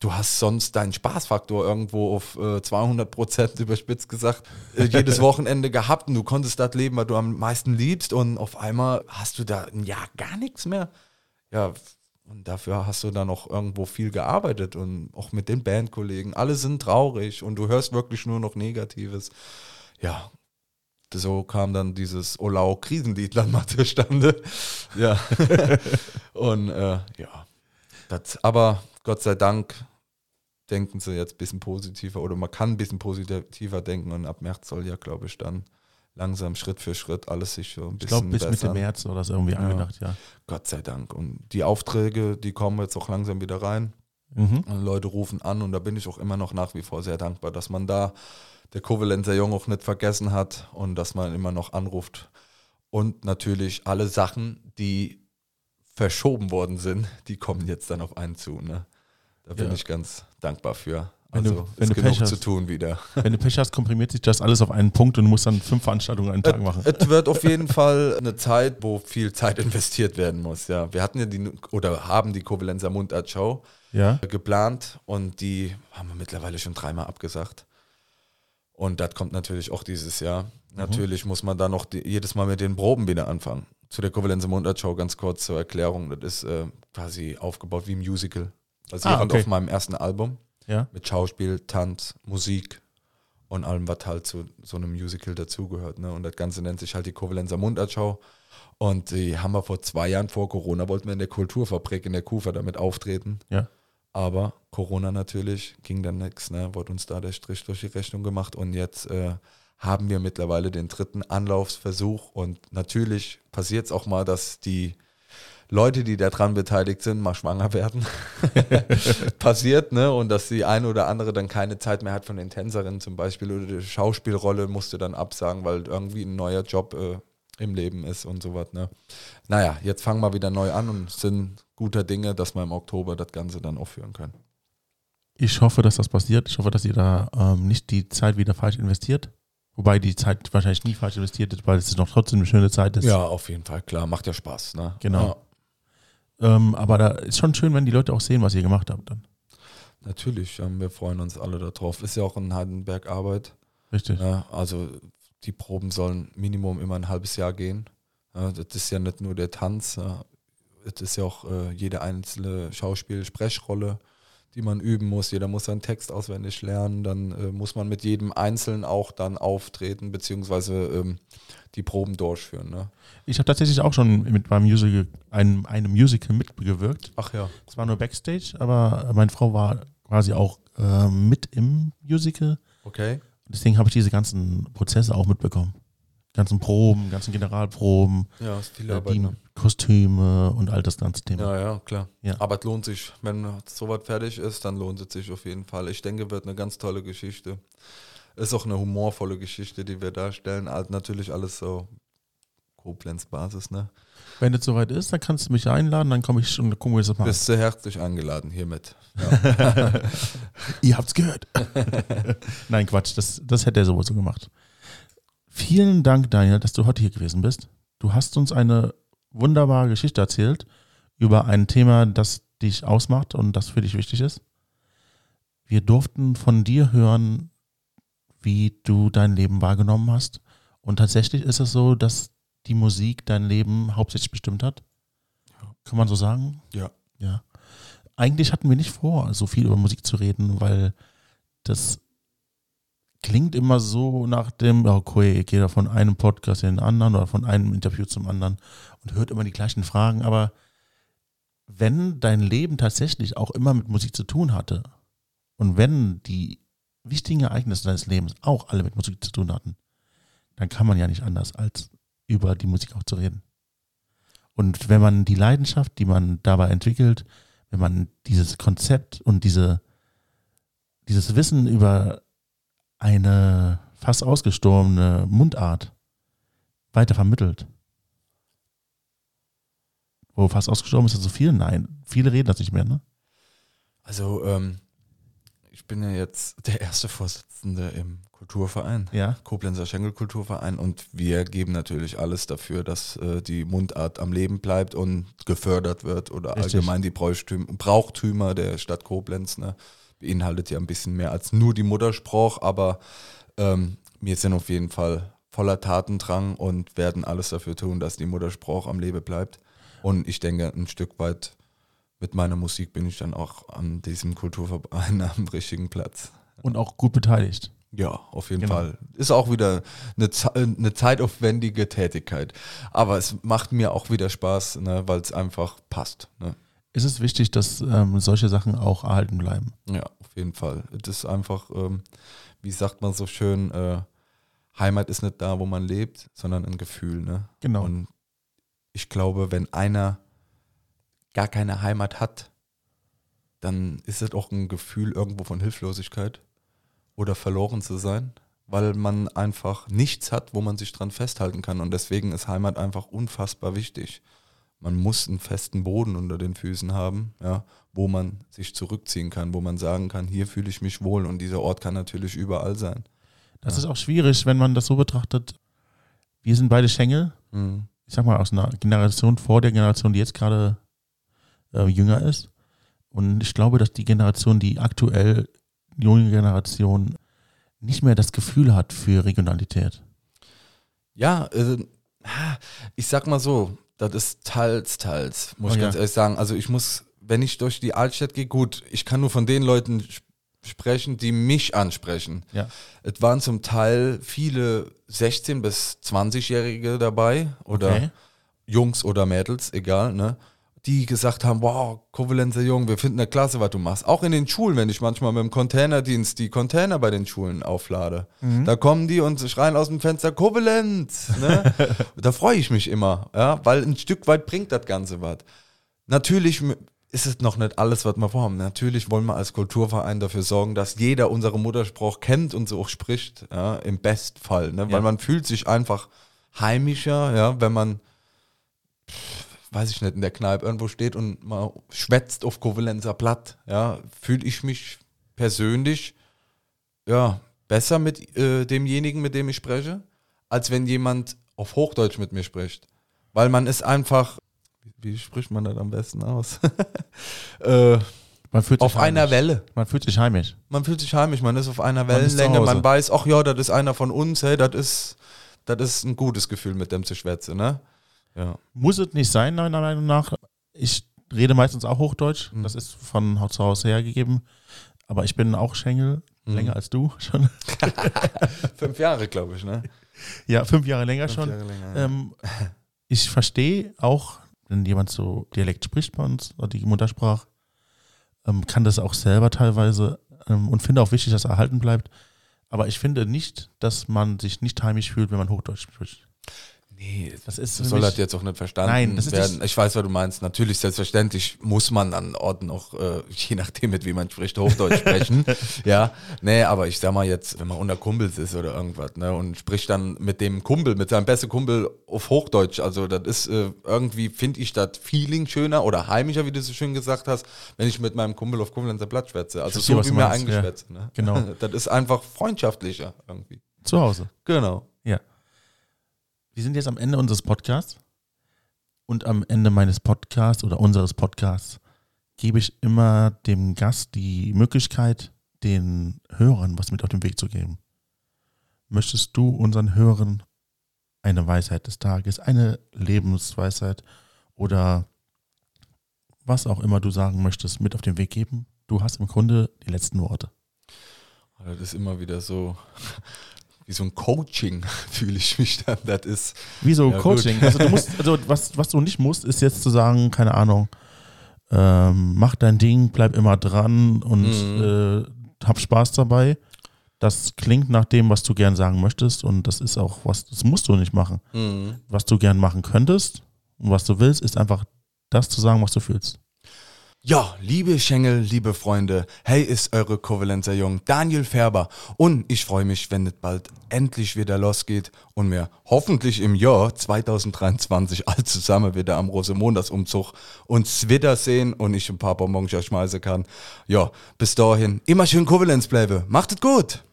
du hast sonst deinen Spaßfaktor irgendwo auf äh, 200 Prozent überspitzt gesagt äh, jedes Wochenende gehabt und du konntest das leben, was du am meisten liebst und auf einmal hast du da ein Jahr gar nichts mehr. Ja, und dafür hast du dann auch irgendwo viel gearbeitet und auch mit den Bandkollegen. Alle sind traurig und du hörst wirklich nur noch Negatives. Ja, so kam dann dieses Olau-Krisenlied dann mal zustande. Ja. und äh, ja. Das, aber Gott sei Dank denken sie jetzt ein bisschen positiver oder man kann ein bisschen positiver denken und ab März soll ja, glaube ich, dann langsam Schritt für Schritt alles sich so ein ich bisschen glaube, bis Mitte. März oder so irgendwie angedacht, ja. Gott sei Dank. Und die Aufträge, die kommen jetzt auch langsam wieder rein. Mhm. Und Leute rufen an und da bin ich auch immer noch nach wie vor sehr dankbar, dass man da der Kovalenzer Jung auch nicht vergessen hat und dass man immer noch anruft. Und natürlich alle Sachen, die verschoben worden sind, die kommen jetzt dann auf einen zu. Ne? Da bin Ja. ich ganz dankbar für. Wenn du- Also wenn ist du genug Pech zu hast. tun wieder. Wenn du Pech hast, komprimiert sich das alles auf einen Punkt und du musst dann fünf Veranstaltungen einen Tag machen. Es wird auf jeden Fall eine Zeit, wo viel Zeit investiert werden muss. Ja, wir hatten ja die oder haben die Kovalenzer Mundart Show Ja. geplant und die haben wir mittlerweile schon dreimal abgesagt. Und das kommt natürlich auch dieses Jahr. Natürlich muss man da noch die, jedes Mal mit den Proben wieder anfangen. Zu der Kovalenzer Mundart Show ganz kurz zur Erklärung. Das ist äh, quasi aufgebaut wie ein Musical. Basierend Ah, okay. auf meinem ersten Album Ja. mit Schauspiel, Tanz, Musik und allem, was halt zu so einem Musical dazugehört. Ne? Und das Ganze nennt sich halt die Kovalenzer Mundart Show. Und die haben wir vor zwei Jahren vor Corona, wollten wir in der Kulturfabrik in der Kufa damit auftreten. Ja. Aber Corona natürlich ging dann nichts, ne? wurde uns da der Strich durch die Rechnung gemacht und jetzt äh, haben wir mittlerweile den dritten Anlaufsversuch und natürlich passiert es auch mal, dass die Leute, die daran beteiligt sind, mal schwanger werden. Passiert, ne? Und dass die eine oder andere dann keine Zeit mehr hat von den Tänzerinnen zum Beispiel oder die Schauspielrolle musste dann absagen, weil irgendwie ein neuer Job äh, im Leben ist und sowas, ne? Naja, jetzt fangen wir wieder neu an und sind guter Dinge, dass wir im Oktober das Ganze dann aufführen können. Ich hoffe, dass das passiert. Ich hoffe, dass ihr da ähm, nicht die Zeit wieder falsch investiert. Wobei die Zeit wahrscheinlich nie falsch investiert ist, weil es noch trotzdem eine schöne Zeit ist. Ja, auf jeden Fall, klar. Macht ja Spaß. Ne? Genau. Ähm, aber da ist schon schön, wenn die Leute auch sehen, was ihr gemacht habt dann. Natürlich, ähm, wir freuen uns alle darauf. Ist ja auch in Heidenberg Arbeit. Richtig. Ja, also die Proben sollen Minimum immer ein halbes Jahr gehen. Ja, das ist ja nicht nur der Tanz, ja, es ist ja auch äh, jede einzelne Schauspiel-Sprechrolle, die man üben muss. Jeder muss seinen Text auswendig lernen. Dann äh, muss man mit jedem Einzelnen auch dann auftreten, beziehungsweise ähm, die Proben durchführen. Ne? Ich habe tatsächlich auch schon mit meinem Musical, einem, einem Musical mitgewirkt. Ach ja. Es war nur Backstage, aber meine Frau war quasi auch äh, mit im Musical. Okay. Deswegen habe ich diese ganzen Prozesse auch mitbekommen. Ganzen Proben, ganzen Generalproben, Ja, äh, Arbeit. die Ne? Kostüme und all das ganze Thema. Ja, ja, klar. Ja. Aber es lohnt sich. Wenn sowas fertig ist, dann lohnt es sich auf jeden Fall. Ich denke, wird eine ganz tolle Geschichte. Ist auch eine humorvolle Geschichte, die wir darstellen. Also natürlich alles so Koblenz-Basis, ne? Wenn es soweit ist, dann kannst du mich einladen, dann komme ich und gucken wir das mal. Bist du herzlich eingeladen hiermit. Ihr habt's gehört. Nein, Quatsch, das, das hätte er sowieso gemacht. Vielen Dank, Daniel, dass du heute hier gewesen bist. Du hast uns eine wunderbare Geschichte erzählt über ein Thema, das dich ausmacht und das für dich wichtig ist. Wir durften von dir hören, wie du dein Leben wahrgenommen hast. Und tatsächlich ist es so, dass die Musik dein Leben hauptsächlich bestimmt hat. Kann man so sagen? Ja. Ja. Eigentlich hatten wir nicht vor, so viel über Musik zu reden, weil das klingt immer so nach dem, okay, ich gehe da von einem Podcast in den anderen oder von einem Interview zum anderen und hört immer die gleichen Fragen. Aber wenn dein Leben tatsächlich auch immer mit Musik zu tun hatte und wenn die wichtigen Ereignisse deines Lebens auch alle mit Musik zu tun hatten, dann kann man ja nicht anders, als über die Musik auch zu reden. Und wenn man die Leidenschaft, die man dabei entwickelt, wenn man dieses Konzept und diese, dieses Wissen über eine fast ausgestorbene Mundart weiter vermittelt. Wo fast ausgestorben ist, ist so viel? Nein, viele reden das nicht mehr, ne? Also, ähm, ich bin ja jetzt der erste Vorsitzende im Kulturverein. Ja. Koblenzer Schenkelkulturverein und wir geben natürlich alles dafür, dass äh, die Mundart am Leben bleibt und gefördert wird oder Richtig. allgemein die Brauchtümer, Brauchtümer der Stadt Koblenz. Ne, beinhaltet ja ein bisschen mehr als nur die Muttersprache, aber ähm, wir sind auf jeden Fall voller Tatendrang und werden alles dafür tun, dass die Muttersprache am Leben bleibt. Und ich denke, ein Stück weit mit meiner Musik bin ich dann auch an diesem Kulturverein am richtigen Platz. Und auch gut beteiligt. Ja, auf jeden Genau. Fall. Ist auch wieder eine, Ze- eine zeitaufwendige Tätigkeit. Aber es macht mir auch wieder Spaß, ne, weil es einfach passt. Ne? Ist es wichtig, dass ähm, solche Sachen auch erhalten bleiben? Ja, auf jeden Fall. Das ist einfach, ähm, wie sagt man so schön, äh, Heimat ist nicht da, wo man lebt, sondern ein Gefühl. Ne? Genau. Und ich glaube, wenn einer gar keine Heimat hat, dann ist es auch ein Gefühl irgendwo von Hilflosigkeit oder verloren zu sein, weil man einfach nichts hat, wo man sich dran festhalten kann. Und deswegen ist Heimat einfach unfassbar wichtig. Man muss einen festen Boden unter den Füßen haben, ja, wo man sich zurückziehen kann, wo man sagen kann, hier fühle ich mich wohl. Und dieser Ort kann natürlich überall sein. Das Ja. ist auch schwierig, wenn man das so betrachtet. Wir sind beide Schengel. Mhm. ich sag mal, aus einer Generation vor der Generation, die jetzt gerade äh, jünger ist. Und ich glaube, dass die Generation, die aktuell junge Generation, nicht mehr das Gefühl hat für Regionalität. Ja, äh, ich sag mal so, das ist teils, teils, muss Oh ich ganz ehrlich sagen. Also ich muss, wenn ich durch die Altstadt gehe, gut, ich kann nur von den Leuten sp- sprechen, die mich ansprechen. Ja. Es waren zum Teil viele 16- bis 20-Jährige dabei oder Okay. Jungs oder Mädels, egal, ne? Die gesagt haben, wow, Kovalenzer Jung, wir finden eine klasse, was du machst. Auch in den Schulen, wenn ich manchmal mit dem Containerdienst die Container bei den Schulen auflade. Da kommen die und schreien aus dem Fenster, Kovalenz. Ne? da freue ich mich immer, ja, weil ein Stück weit bringt das Ganze was. Natürlich ist es noch nicht alles, was wir vorhaben. Natürlich wollen wir als Kulturverein dafür sorgen, dass jeder unsere Muttersprache kennt und so auch spricht, ja, im Bestfall. Ne? Weil Ja. man fühlt sich einfach heimischer, ja, wenn man pff, weiß ich nicht, in der Kneipe irgendwo steht und mal schwätzt auf Kovalenzer Blatt, ja, fühle ich mich persönlich, ja, besser mit äh, demjenigen, mit dem ich spreche, als wenn jemand auf Hochdeutsch mit mir spricht. Weil man ist einfach, wie, spricht man das am besten aus? äh, Man fühlt sich auf einer heimisch. Welle. Man fühlt sich heimisch. Man fühlt sich heimisch, man ist auf einer Man Wellenlänge, Hause. man weiß, ach ja, das ist einer von uns, hey, das ist, das ist ein gutes Gefühl, mit dem zu schwätzen, ne? Ja. Muss es nicht sein, meiner Meinung nach. Ich rede meistens auch Hochdeutsch. Mhm. Das ist von Haus zu Haus hergegeben. Aber ich bin auch Schengel, Mhm. länger als du schon. Fünf Jahre, glaube ich, ne? ja, fünf Jahre länger schon. Jahre länger, ja. Ähm, ich verstehe auch, wenn jemand so Dialekt spricht bei uns, oder die Muttersprache, ähm, kann das auch selber teilweise ähm, und finde auch wichtig, dass er erhalten bleibt. Aber ich finde nicht, dass man sich nicht heimisch fühlt, wenn man Hochdeutsch spricht. Nee, Das ist für soll das jetzt auch nicht verstanden Nein, das ist werden. Ich weiß, was du meinst. Natürlich, selbstverständlich muss man an Orten auch, äh, je nachdem, mit wie man spricht, Hochdeutsch sprechen. ja, nee, aber ich sag mal jetzt, wenn man unter Kumpels ist oder irgendwas, ne, und spricht dann mit dem Kumpel, mit seinem besten Kumpel auf Hochdeutsch, also das ist äh, irgendwie, finde ich das Feeling schöner oder heimischer, wie du so schön gesagt hast, wenn ich mit meinem Kumpel auf Kumpel Blatt schwätze. Also so wie mir meinst, ja. eingeschwätzt. Ne? Genau. Das ist einfach freundschaftlicher irgendwie. Zu Hause. Genau. Ja. Wir sind jetzt am Ende unseres Podcasts. Und am Ende meines Podcasts oder unseres Podcasts gebe ich immer dem Gast die Möglichkeit, den Hörern was mit auf den Weg zu geben. Möchtest du unseren Hörern eine Weisheit des Tages, eine Lebensweisheit oder was auch immer du sagen möchtest, mit auf den Weg geben? Du hast im Grunde die letzten Worte. Das ist immer wieder so, wie so ein Coaching, fühle ich mich dann. Das ist, Wieso Ja, Coaching? gut. Also du musst, also was, was du nicht musst, ist jetzt zu sagen, keine Ahnung, ähm, mach dein Ding, bleib immer dran und Mhm. äh, hab Spaß dabei. Das klingt nach dem, was du gern sagen möchtest und das ist auch was, das musst du nicht machen. Was du gern machen könntest und was du willst, ist einfach das zu sagen, was du fühlst. Ja, liebe Schengel, liebe Freunde, hey ist eure Kovalenzer Jung Daniel Färber und ich freue mich, wenn es bald endlich wieder losgeht und wir hoffentlich im Jahr 2023 all zusammen wieder am Rosemontagsumzug uns wiedersehen und ich ein paar Bonbons schmeißen kann. Ja, bis dahin immer schön Kovalenz bleibe. Macht es gut.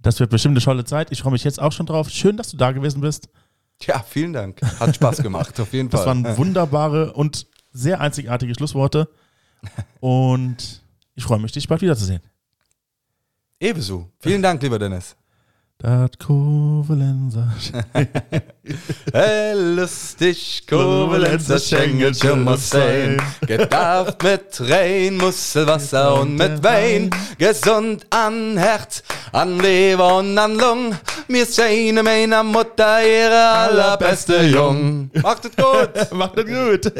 Das wird bestimmt eine tolle Zeit. Ich freue mich jetzt auch schon drauf. Schön, dass du da gewesen bist. Ja, vielen Dank. Hat Spaß gemacht, auf jeden Das Fall. waren wunderbare und sehr einzigartige Schlussworte. Und ich freue mich, dich bald wiederzusehen. Ebenso. Vielen Dank, lieber Dennis. Das Kovalenzer. Hey, lustig, Kovalenzer Schengelchen muss sein. Gedarft mit rein, Muskelwasser und mit Wein. Gesund an Herz, an Leber und an Lung. Mir seine meiner Mutter ihre allerbeste Jung. Macht es gut. Macht das gut.